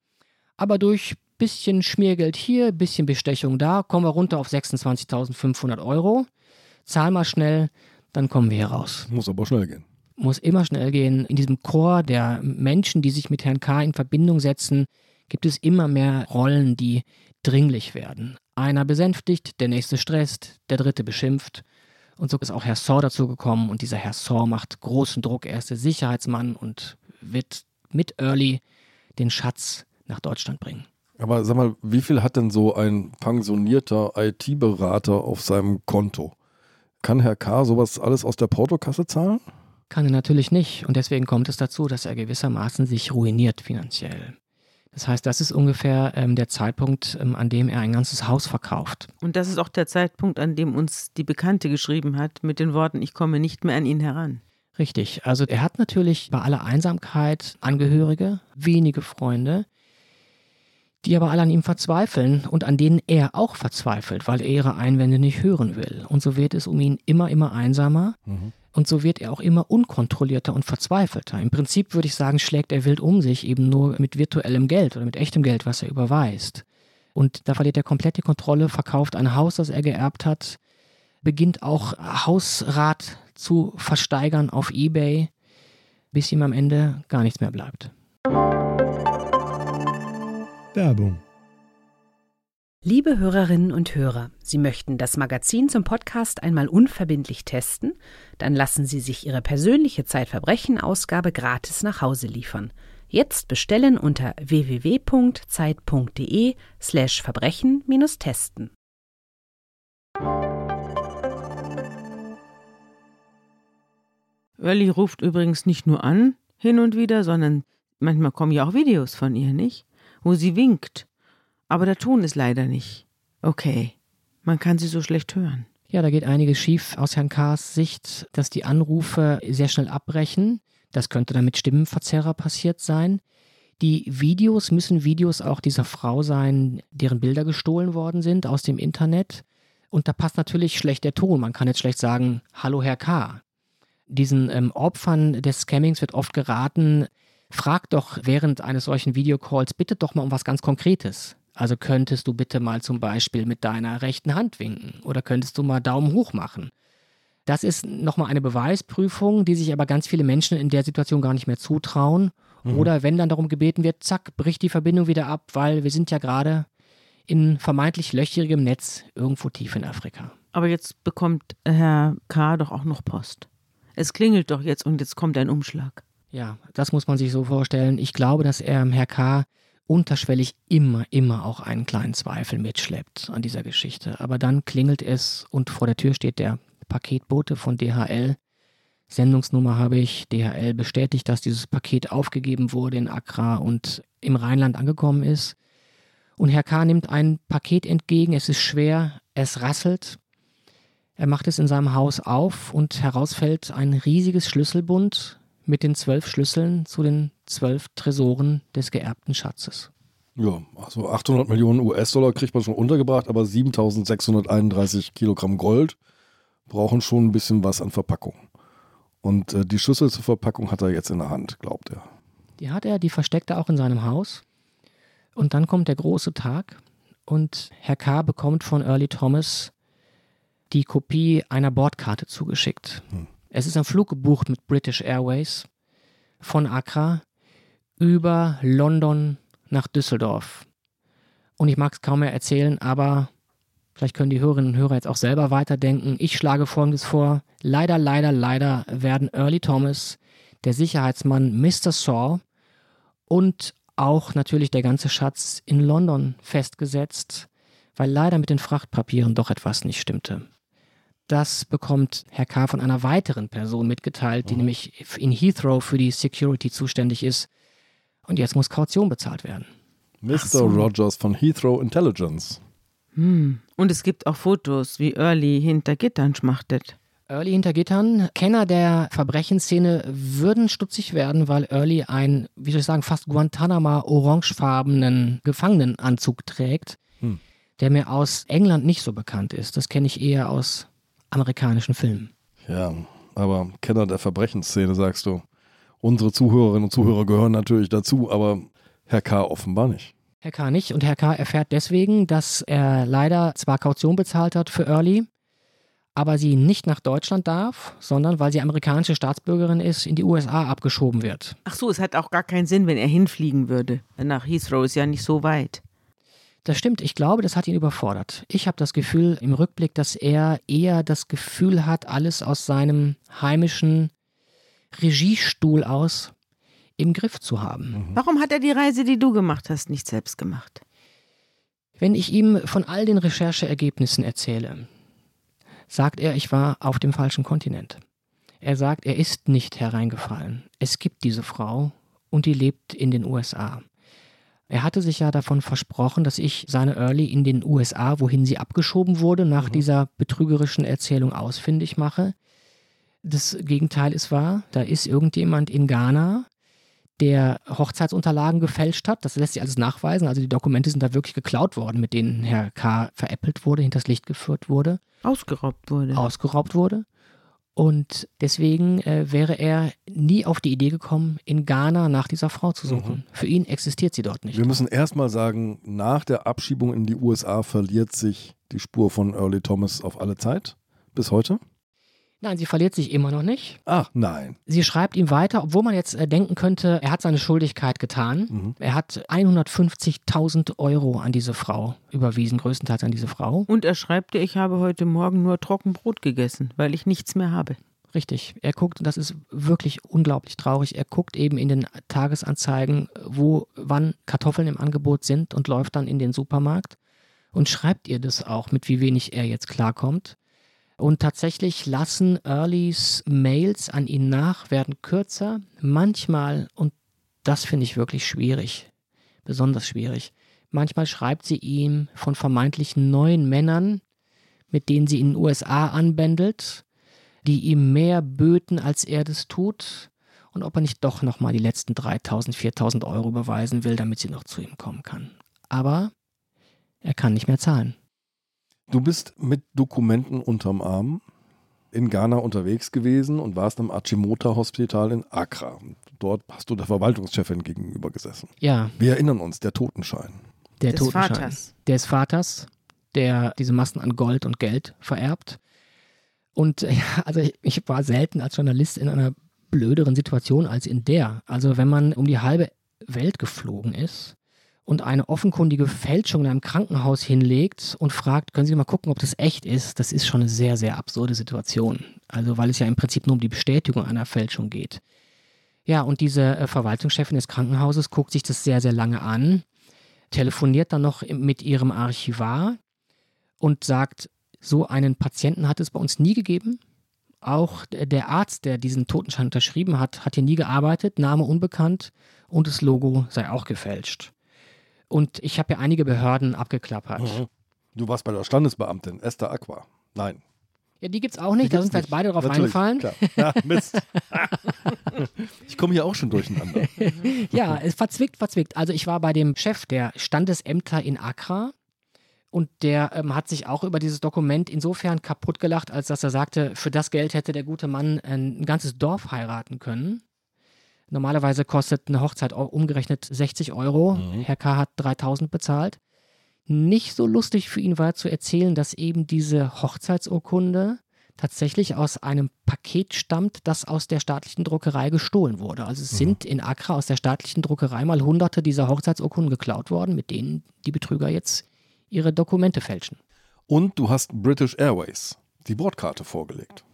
Aber durch bisschen Schmiergeld hier, bisschen Bestechung da, kommen wir runter auf 26.500 Euro. Zahl mal schnell, dann kommen wir hier raus. Muss aber schnell gehen. Muss immer schnell gehen. In diesem Chor der Menschen, die sich mit Herrn K. in Verbindung setzen, gibt es immer mehr Rollen, die dringlich werden. Einer besänftigt, der nächste stresst, der dritte beschimpft. Und so ist auch Herr Saw dazu gekommen und dieser Herr Saw macht großen Druck. Er ist der Sicherheitsmann und wird mit Early den Schatz nach Deutschland bringen. Aber sag mal, wie viel hat denn so ein pensionierter IT-Berater auf seinem Konto? Kann Herr K. sowas alles aus der Portokasse zahlen? Kann er natürlich nicht. Und deswegen kommt es dazu, dass er gewissermaßen sich ruiniert finanziell. Das heißt, das ist ungefähr ähm, der Zeitpunkt, ähm, an dem er ein ganzes Haus verkauft. Und das ist auch der Zeitpunkt, an dem uns die Bekannte geschrieben hat, mit den Worten, ich komme nicht mehr an ihn heran. Richtig. Also er hat natürlich bei aller Einsamkeit Angehörige, wenige Freunde, die aber alle an ihm verzweifeln und an denen er auch verzweifelt, weil er ihre Einwände nicht hören will. Und so wird es um ihn immer, immer einsamer. Mhm. Und so wird er auch immer unkontrollierter und verzweifelter. Im Prinzip würde ich sagen, schlägt er wild um sich, eben nur mit virtuellem Geld oder mit echtem Geld, was er überweist. Und da verliert er komplett die Kontrolle, verkauft ein Haus, das er geerbt hat, beginnt auch Hausrat zu versteigern auf Ebay, bis ihm am Ende gar nichts mehr bleibt. Werbung Liebe Hörerinnen und Hörer, Sie möchten das Magazin zum Podcast einmal unverbindlich testen? Dann lassen Sie sich Ihre persönliche Zeitverbrechen-Ausgabe gratis nach Hause liefern. Jetzt bestellen unter www.zeit.de/slash Verbrechen-testen. Wölli ruft übrigens nicht nur an, hin und wieder, sondern manchmal kommen ja auch Videos von ihr, nicht? Wo sie winkt aber der Ton ist leider nicht. Okay. Man kann sie so schlecht hören. Ja, da geht einiges schief aus Herrn K.'s Sicht, dass die Anrufe sehr schnell abbrechen. Das könnte dann mit Stimmenverzerrer passiert sein. Die Videos müssen Videos auch dieser Frau sein, deren Bilder gestohlen worden sind aus dem Internet. Und da passt natürlich schlecht der Ton. Man kann jetzt schlecht sagen, hallo Herr K. Diesen ähm, Opfern des Scammings wird oft geraten, frag doch während eines solchen Videocalls bitte doch mal um was ganz Konkretes. Also könntest du bitte mal zum Beispiel mit deiner rechten Hand winken oder könntest du mal Daumen hoch machen. Das ist nochmal eine Beweisprüfung, die sich aber ganz viele Menschen in der Situation gar nicht mehr zutrauen. Mhm. Oder wenn dann darum gebeten wird, zack, bricht die Verbindung wieder ab, weil wir sind ja gerade in vermeintlich löcherigem Netz irgendwo tief in Afrika. Aber jetzt bekommt Herr K. doch auch noch Post. Es klingelt doch jetzt und jetzt kommt ein Umschlag. Ja, das muss man sich so vorstellen. Ich glaube, dass er Herr K unterschwellig immer, immer auch einen kleinen Zweifel mitschleppt an dieser Geschichte. Aber dann klingelt es und vor der Tür steht der Paketbote von DHL. Sendungsnummer habe ich. DHL bestätigt, dass dieses Paket aufgegeben wurde in Accra und im Rheinland angekommen ist. Und Herr K. nimmt ein Paket entgegen. Es ist schwer. Es rasselt. Er macht es in seinem Haus auf und herausfällt ein riesiges Schlüsselbund mit den zwölf Schlüsseln zu den zwölf Tresoren des geerbten Schatzes. Ja, also 800 Millionen US-Dollar kriegt man schon untergebracht, aber 7631 Kilogramm Gold brauchen schon ein bisschen was an Verpackung. Und äh, die Schlüssel zur Verpackung hat er jetzt in der Hand, glaubt er. Die hat er, die versteckt er auch in seinem Haus. Und dann kommt der große Tag und Herr K. bekommt von Early Thomas die Kopie einer Bordkarte zugeschickt. Hm. Es ist ein Flug gebucht mit British Airways von Accra über London nach Düsseldorf. Und ich mag es kaum mehr erzählen, aber vielleicht können die Hörerinnen und Hörer jetzt auch selber weiterdenken. Ich schlage Folgendes vor. Leider, leider, leider werden Early Thomas, der Sicherheitsmann Mr. Saw und auch natürlich der ganze Schatz in London festgesetzt, weil leider mit den Frachtpapieren doch etwas nicht stimmte. Das bekommt Herr K. von einer weiteren Person mitgeteilt, die mhm. nämlich in Heathrow für die Security zuständig ist. Und jetzt muss Kaution bezahlt werden. Mr. So. Rogers von Heathrow Intelligence. Hm. Und es gibt auch Fotos, wie Early hinter Gittern schmachtet. Early hinter Gittern. Kenner der Verbrechensszene würden stutzig werden, weil Early einen, wie soll ich sagen, fast Guantanama orangefarbenen Gefangenenanzug trägt, hm. der mir aus England nicht so bekannt ist. Das kenne ich eher aus amerikanischen Filmen. Ja, aber Kenner der Verbrechensszene, sagst du. Unsere Zuhörerinnen und Zuhörer gehören natürlich dazu, aber Herr K. offenbar nicht. Herr K. nicht und Herr K. erfährt deswegen, dass er leider zwar Kaution bezahlt hat für Early, aber sie nicht nach Deutschland darf, sondern weil sie amerikanische Staatsbürgerin ist, in die USA abgeschoben wird. Ach so, es hat auch gar keinen Sinn, wenn er hinfliegen würde. Nach Heathrow ist ja nicht so weit. Das stimmt, ich glaube, das hat ihn überfordert. Ich habe das Gefühl im Rückblick, dass er eher das Gefühl hat, alles aus seinem heimischen Regiestuhl aus im Griff zu haben. Mhm. Warum hat er die Reise, die du gemacht hast, nicht selbst gemacht? Wenn ich ihm von all den Rechercheergebnissen erzähle, sagt er, ich war auf dem falschen Kontinent. Er sagt, er ist nicht hereingefallen. Es gibt diese Frau und die lebt in den USA. Er hatte sich ja davon versprochen, dass ich seine Early in den USA, wohin sie abgeschoben wurde, nach mhm. dieser betrügerischen Erzählung ausfindig mache. Das Gegenteil ist wahr. Da ist irgendjemand in Ghana, der Hochzeitsunterlagen gefälscht hat. Das lässt sich alles nachweisen. Also die Dokumente sind da wirklich geklaut worden, mit denen Herr K. veräppelt wurde, hinters Licht geführt wurde. Ausgeraubt wurde. Ausgeraubt wurde. Und deswegen äh, wäre er nie auf die Idee gekommen, in Ghana nach dieser Frau zu suchen. Mhm. Für ihn existiert sie dort nicht. Wir müssen erstmal sagen, nach der Abschiebung in die USA verliert sich die Spur von Early Thomas auf alle Zeit. Bis heute? Nein, sie verliert sich immer noch nicht. Ach nein. Sie schreibt ihm weiter, obwohl man jetzt äh, denken könnte, er hat seine Schuldigkeit getan. Mhm. Er hat 150.000 Euro an diese Frau überwiesen, größtenteils an diese Frau. Und er schreibt ihr, ich habe heute Morgen nur Trockenbrot gegessen, weil ich nichts mehr habe. Richtig. Er guckt, und das ist wirklich unglaublich traurig, er guckt eben in den Tagesanzeigen, wo wann Kartoffeln im Angebot sind und läuft dann in den Supermarkt und schreibt ihr das auch, mit wie wenig er jetzt klarkommt. Und tatsächlich lassen Earlys Mails an ihn nach, werden kürzer. Manchmal, und das finde ich wirklich schwierig, besonders schwierig, manchmal schreibt sie ihm von vermeintlichen neuen Männern, mit denen sie in den USA anbändelt, die ihm mehr böten, als er das tut. Und ob er nicht doch nochmal die letzten 3000, 4000 Euro überweisen will, damit sie noch zu ihm kommen kann. Aber er kann nicht mehr zahlen. Du bist mit Dokumenten unterm Arm in Ghana unterwegs gewesen und warst am Achimota Hospital in Accra. Dort hast du der Verwaltungschefin gegenüber gesessen. Ja. Wir erinnern uns, der Totenschein. Der des Totenschein. Vaters. Des Vaters, der diese Massen an Gold und Geld vererbt. Und ja, also ich war selten als Journalist in einer blöderen Situation als in der. Also wenn man um die halbe Welt geflogen ist und eine offenkundige Fälschung in einem Krankenhaus hinlegt und fragt, können Sie mal gucken, ob das echt ist, das ist schon eine sehr, sehr absurde Situation. Also weil es ja im Prinzip nur um die Bestätigung einer Fälschung geht. Ja, und diese äh, Verwaltungschefin des Krankenhauses guckt sich das sehr, sehr lange an, telefoniert dann noch mit ihrem Archivar und sagt, so einen Patienten hat es bei uns nie gegeben. Auch der Arzt, der diesen Totenschein unterschrieben hat, hat hier nie gearbeitet, Name unbekannt und das Logo sei auch gefälscht. Und ich habe ja einige Behörden abgeklappert. Mhm. Du warst bei der Standesbeamtin Esther Aqua. Nein. Ja, die gibt's auch nicht, da sind wir jetzt beide drauf Natürlich, reingefallen. Klar. Ja, Mist. ich komme hier auch schon durcheinander. ja, es verzwickt, verzwickt. Also ich war bei dem Chef der Standesämter in Accra und der ähm, hat sich auch über dieses Dokument insofern kaputt gelacht, als dass er sagte, für das Geld hätte der gute Mann ein, ein ganzes Dorf heiraten können. Normalerweise kostet eine Hochzeit umgerechnet 60 Euro. Mhm. Herr K. hat 3000 bezahlt nicht so lustig für ihn war zu erzählen, dass eben diese Hochzeitsurkunde tatsächlich aus einem Paket stammt, das aus der staatlichen Druckerei gestohlen wurde. Also es mhm. sind in Accra aus der staatlichen Druckerei mal hunderte dieser Hochzeitsurkunden geklaut worden, mit denen die Betrüger jetzt ihre Dokumente fälschen. Und du hast British Airways die Bordkarte vorgelegt.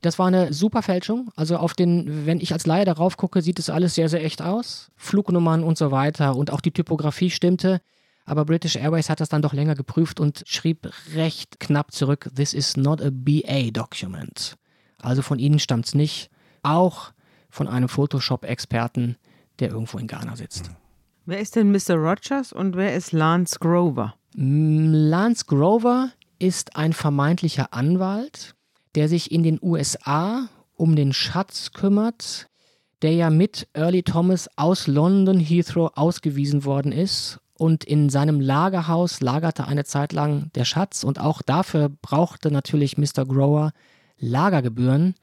Das war eine super Fälschung. Also auf den, wenn ich als Laie darauf gucke, sieht es alles sehr, sehr echt aus. Flugnummern und so weiter und auch die Typografie stimmte. Aber British Airways hat das dann doch länger geprüft und schrieb recht knapp zurück, This is not a BA document. Also von ihnen stammt es nicht. Auch von einem Photoshop-Experten, der irgendwo in Ghana sitzt. Wer ist denn Mr. Rogers und wer ist Lance Grover? Mm, Lance Grover ist ein vermeintlicher Anwalt, der sich in den USA um den Schatz kümmert, der ja mit Early Thomas aus London Heathrow ausgewiesen worden ist und in seinem Lagerhaus lagerte eine Zeit lang der Schatz und auch dafür brauchte natürlich Mr. Grower Lagergebühren,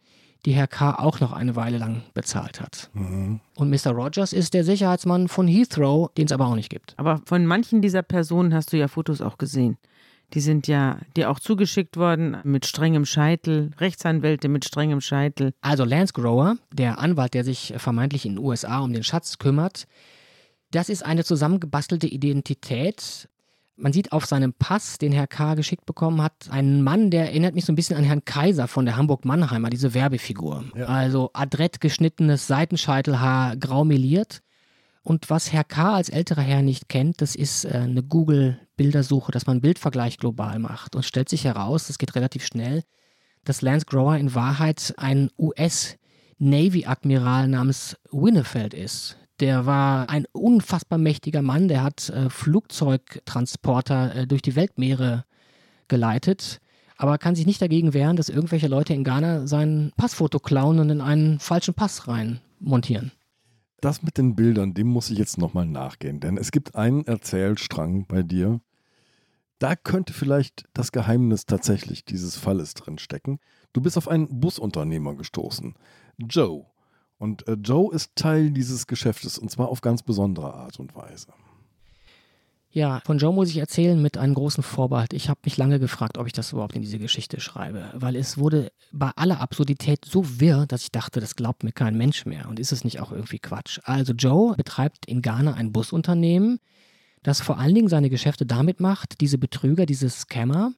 die Herr K. auch noch eine Weile lang bezahlt hat. Mhm. Und Mr. Rogers ist der Sicherheitsmann von Heathrow, den es aber auch nicht gibt. Aber von manchen dieser Personen hast du ja Fotos auch gesehen. Die sind ja dir auch zugeschickt worden mit strengem Scheitel, Rechtsanwälte mit strengem Scheitel. Also Lance Grower, der Anwalt, der sich vermeintlich in den USA um den Schatz kümmert, das ist eine zusammengebastelte Identität. Man sieht auf seinem Pass, den Herr K. geschickt bekommen hat, einen Mann, der erinnert mich so ein bisschen an Herrn Kaiser von der Hamburg-Mannheimer, diese Werbefigur. Ja. Also adrett geschnittenes Seitenscheitelhaar, grau meliert. Und was Herr K. als älterer Herr nicht kennt, das ist äh, eine Google-Bildersuche, dass man Bildvergleich global macht. Und stellt sich heraus, das geht relativ schnell, dass Lance Grower in Wahrheit ein US-Navy-Admiral namens Winnefeld ist der war ein unfassbar mächtiger Mann, der hat äh, Flugzeugtransporter äh, durch die Weltmeere geleitet, aber kann sich nicht dagegen wehren, dass irgendwelche Leute in Ghana sein Passfoto klauen und in einen falschen Pass rein montieren. Das mit den Bildern, dem muss ich jetzt nochmal nachgehen, denn es gibt einen Erzählstrang bei dir. Da könnte vielleicht das Geheimnis tatsächlich dieses Falles drin stecken. Du bist auf einen Busunternehmer gestoßen. Joe, und äh, Joe ist Teil dieses Geschäftes und zwar auf ganz besondere Art und Weise. Ja, von Joe muss ich erzählen mit einem großen Vorbehalt. Ich habe mich lange gefragt, ob ich das überhaupt in diese Geschichte schreibe, weil es wurde bei aller Absurdität so wirr, dass ich dachte, das glaubt mir kein Mensch mehr. Und ist es nicht auch irgendwie Quatsch? Also Joe betreibt in Ghana ein Busunternehmen, das vor allen Dingen seine Geschäfte damit macht, diese Betrüger, diese Scammer,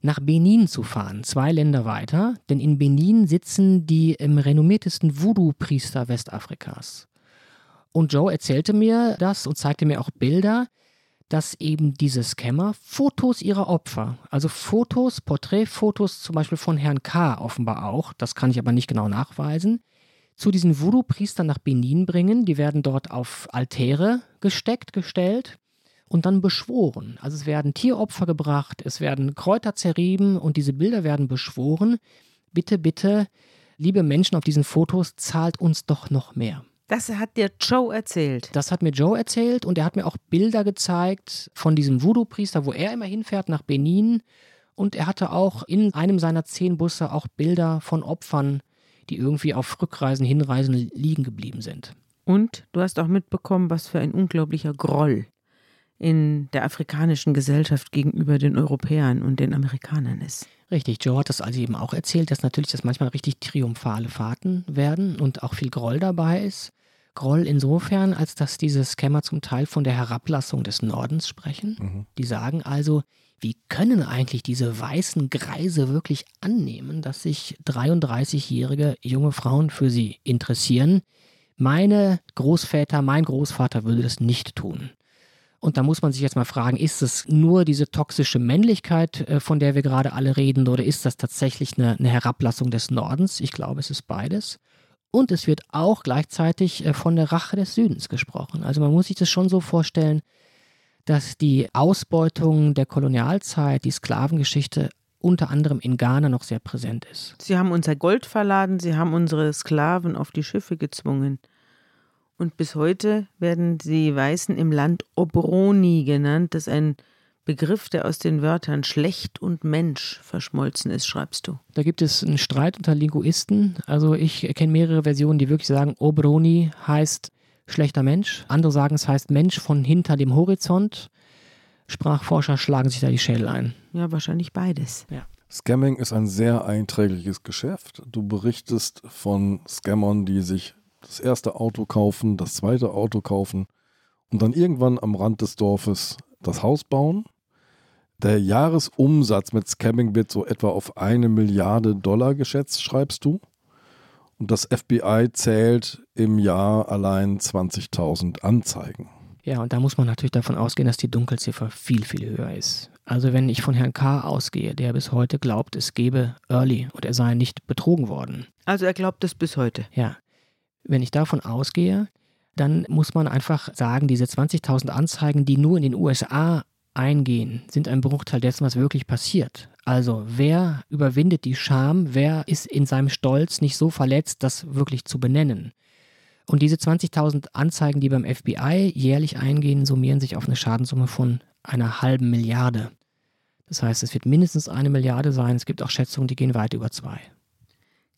nach Benin zu fahren, zwei Länder weiter, denn in Benin sitzen die im renommiertesten Voodoo-Priester Westafrikas. Und Joe erzählte mir das und zeigte mir auch Bilder, dass eben diese Scammer Fotos ihrer Opfer, also Fotos, Porträtfotos zum Beispiel von Herrn K. offenbar auch, das kann ich aber nicht genau nachweisen, zu diesen Voodoo-Priestern nach Benin bringen. Die werden dort auf Altäre gesteckt, gestellt und dann beschworen. Also es werden Tieropfer gebracht, es werden Kräuter zerrieben und diese Bilder werden beschworen. Bitte, bitte, liebe Menschen auf diesen Fotos, zahlt uns doch noch mehr. Das hat dir Joe erzählt. Das hat mir Joe erzählt und er hat mir auch Bilder gezeigt von diesem Voodoo-Priester, wo er immer hinfährt nach Benin. Und er hatte auch in einem seiner zehn Busse auch Bilder von Opfern, die irgendwie auf Rückreisen, Hinreisen liegen geblieben sind. Und du hast auch mitbekommen, was für ein unglaublicher Groll in der afrikanischen Gesellschaft gegenüber den Europäern und den Amerikanern ist. Richtig, Joe hat das also eben auch erzählt, dass natürlich das manchmal richtig triumphale Fahrten werden und auch viel Groll dabei ist. Groll insofern, als dass diese Scammer zum Teil von der Herablassung des Nordens sprechen. Mhm. Die sagen also, wie können eigentlich diese weißen Greise wirklich annehmen, dass sich 33-jährige junge Frauen für sie interessieren? Meine Großväter, mein Großvater würde das nicht tun. Und da muss man sich jetzt mal fragen, ist es nur diese toxische Männlichkeit, äh, von der wir gerade alle reden, oder ist das tatsächlich eine, eine Herablassung des Nordens? Ich glaube, es ist beides. Und es wird auch gleichzeitig äh, von der Rache des Südens gesprochen. Also man muss sich das schon so vorstellen, dass die Ausbeutung der Kolonialzeit, die Sklavengeschichte unter anderem in Ghana noch sehr präsent ist. Sie haben unser Gold verladen, sie haben unsere Sklaven auf die Schiffe gezwungen. Und bis heute werden die Weißen im Land Obroni genannt. Das ist ein Begriff, der aus den Wörtern schlecht und Mensch verschmolzen ist, schreibst du. Da gibt es einen Streit unter Linguisten. Also ich kenne mehrere Versionen, die wirklich sagen, Obroni heißt schlechter Mensch. Andere sagen, es heißt Mensch von hinter dem Horizont. Sprachforscher schlagen sich da die Schädel ein. Ja, wahrscheinlich beides. Ja. Scamming ist ein sehr einträgliches Geschäft. Du berichtest von Scammern, die sich das erste Auto kaufen, das zweite Auto kaufen und dann irgendwann am Rand des Dorfes das Haus bauen. Der Jahresumsatz mit Scamming wird so etwa auf eine Milliarde Dollar geschätzt, schreibst du. Und das FBI zählt im Jahr allein 20.000 Anzeigen. Ja, und da muss man natürlich davon ausgehen, dass die Dunkelziffer viel, viel höher ist. Also wenn ich von Herrn K. ausgehe, der bis heute glaubt, es gebe Early und er sei nicht betrogen worden. Also er glaubt es bis heute. Ja. Wenn ich davon ausgehe, dann muss man einfach sagen, diese 20.000 Anzeigen, die nur in den USA eingehen, sind ein Bruchteil dessen, was wirklich passiert. Also wer überwindet die Scham, wer ist in seinem Stolz nicht so verletzt, das wirklich zu benennen. Und diese 20.000 Anzeigen, die beim FBI jährlich eingehen, summieren sich auf eine Schadenssumme von einer halben Milliarde. Das heißt, es wird mindestens eine Milliarde sein. Es gibt auch Schätzungen, die gehen weit über zwei.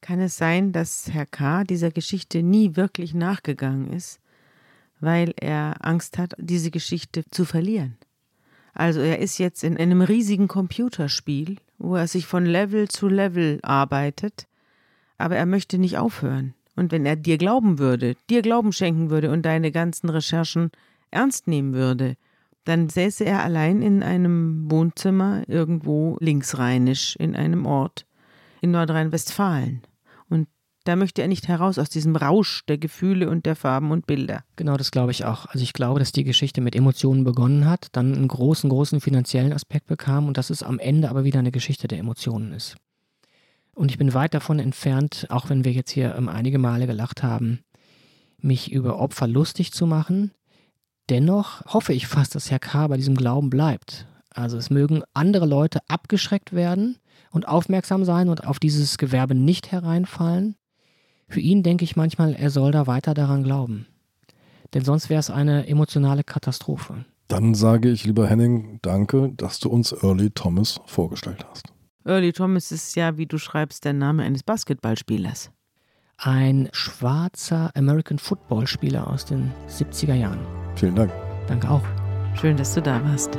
Kann es sein, dass Herr K. dieser Geschichte nie wirklich nachgegangen ist, weil er Angst hat, diese Geschichte zu verlieren? Also er ist jetzt in einem riesigen Computerspiel, wo er sich von Level zu Level arbeitet, aber er möchte nicht aufhören. Und wenn er dir glauben würde, dir Glauben schenken würde und deine ganzen Recherchen ernst nehmen würde, dann säße er allein in einem Wohnzimmer irgendwo linksrheinisch in einem Ort in Nordrhein-Westfalen. Und da möchte er nicht heraus aus diesem Rausch der Gefühle und der Farben und Bilder. Genau, das glaube ich auch. Also ich glaube, dass die Geschichte mit Emotionen begonnen hat, dann einen großen, großen finanziellen Aspekt bekam und dass es am Ende aber wieder eine Geschichte der Emotionen ist. Und ich bin weit davon entfernt, auch wenn wir jetzt hier ähm, einige Male gelacht haben, mich über Opfer lustig zu machen. Dennoch hoffe ich fast, dass Herr K. bei diesem Glauben bleibt. Also es mögen andere Leute abgeschreckt werden und aufmerksam sein und auf dieses Gewerbe nicht hereinfallen. Für ihn denke ich manchmal, er soll da weiter daran glauben. Denn sonst wäre es eine emotionale Katastrophe. Dann sage ich, lieber Henning, danke, dass du uns Early Thomas vorgestellt hast. Early Thomas ist ja, wie du schreibst, der Name eines Basketballspielers. Ein schwarzer American Football Spieler aus den 70er Jahren. Vielen Dank. Danke auch. Schön, dass du da warst.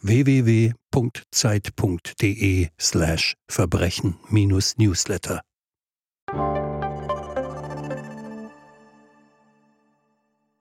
www.zeit.de slash Verbrechen-Newsletter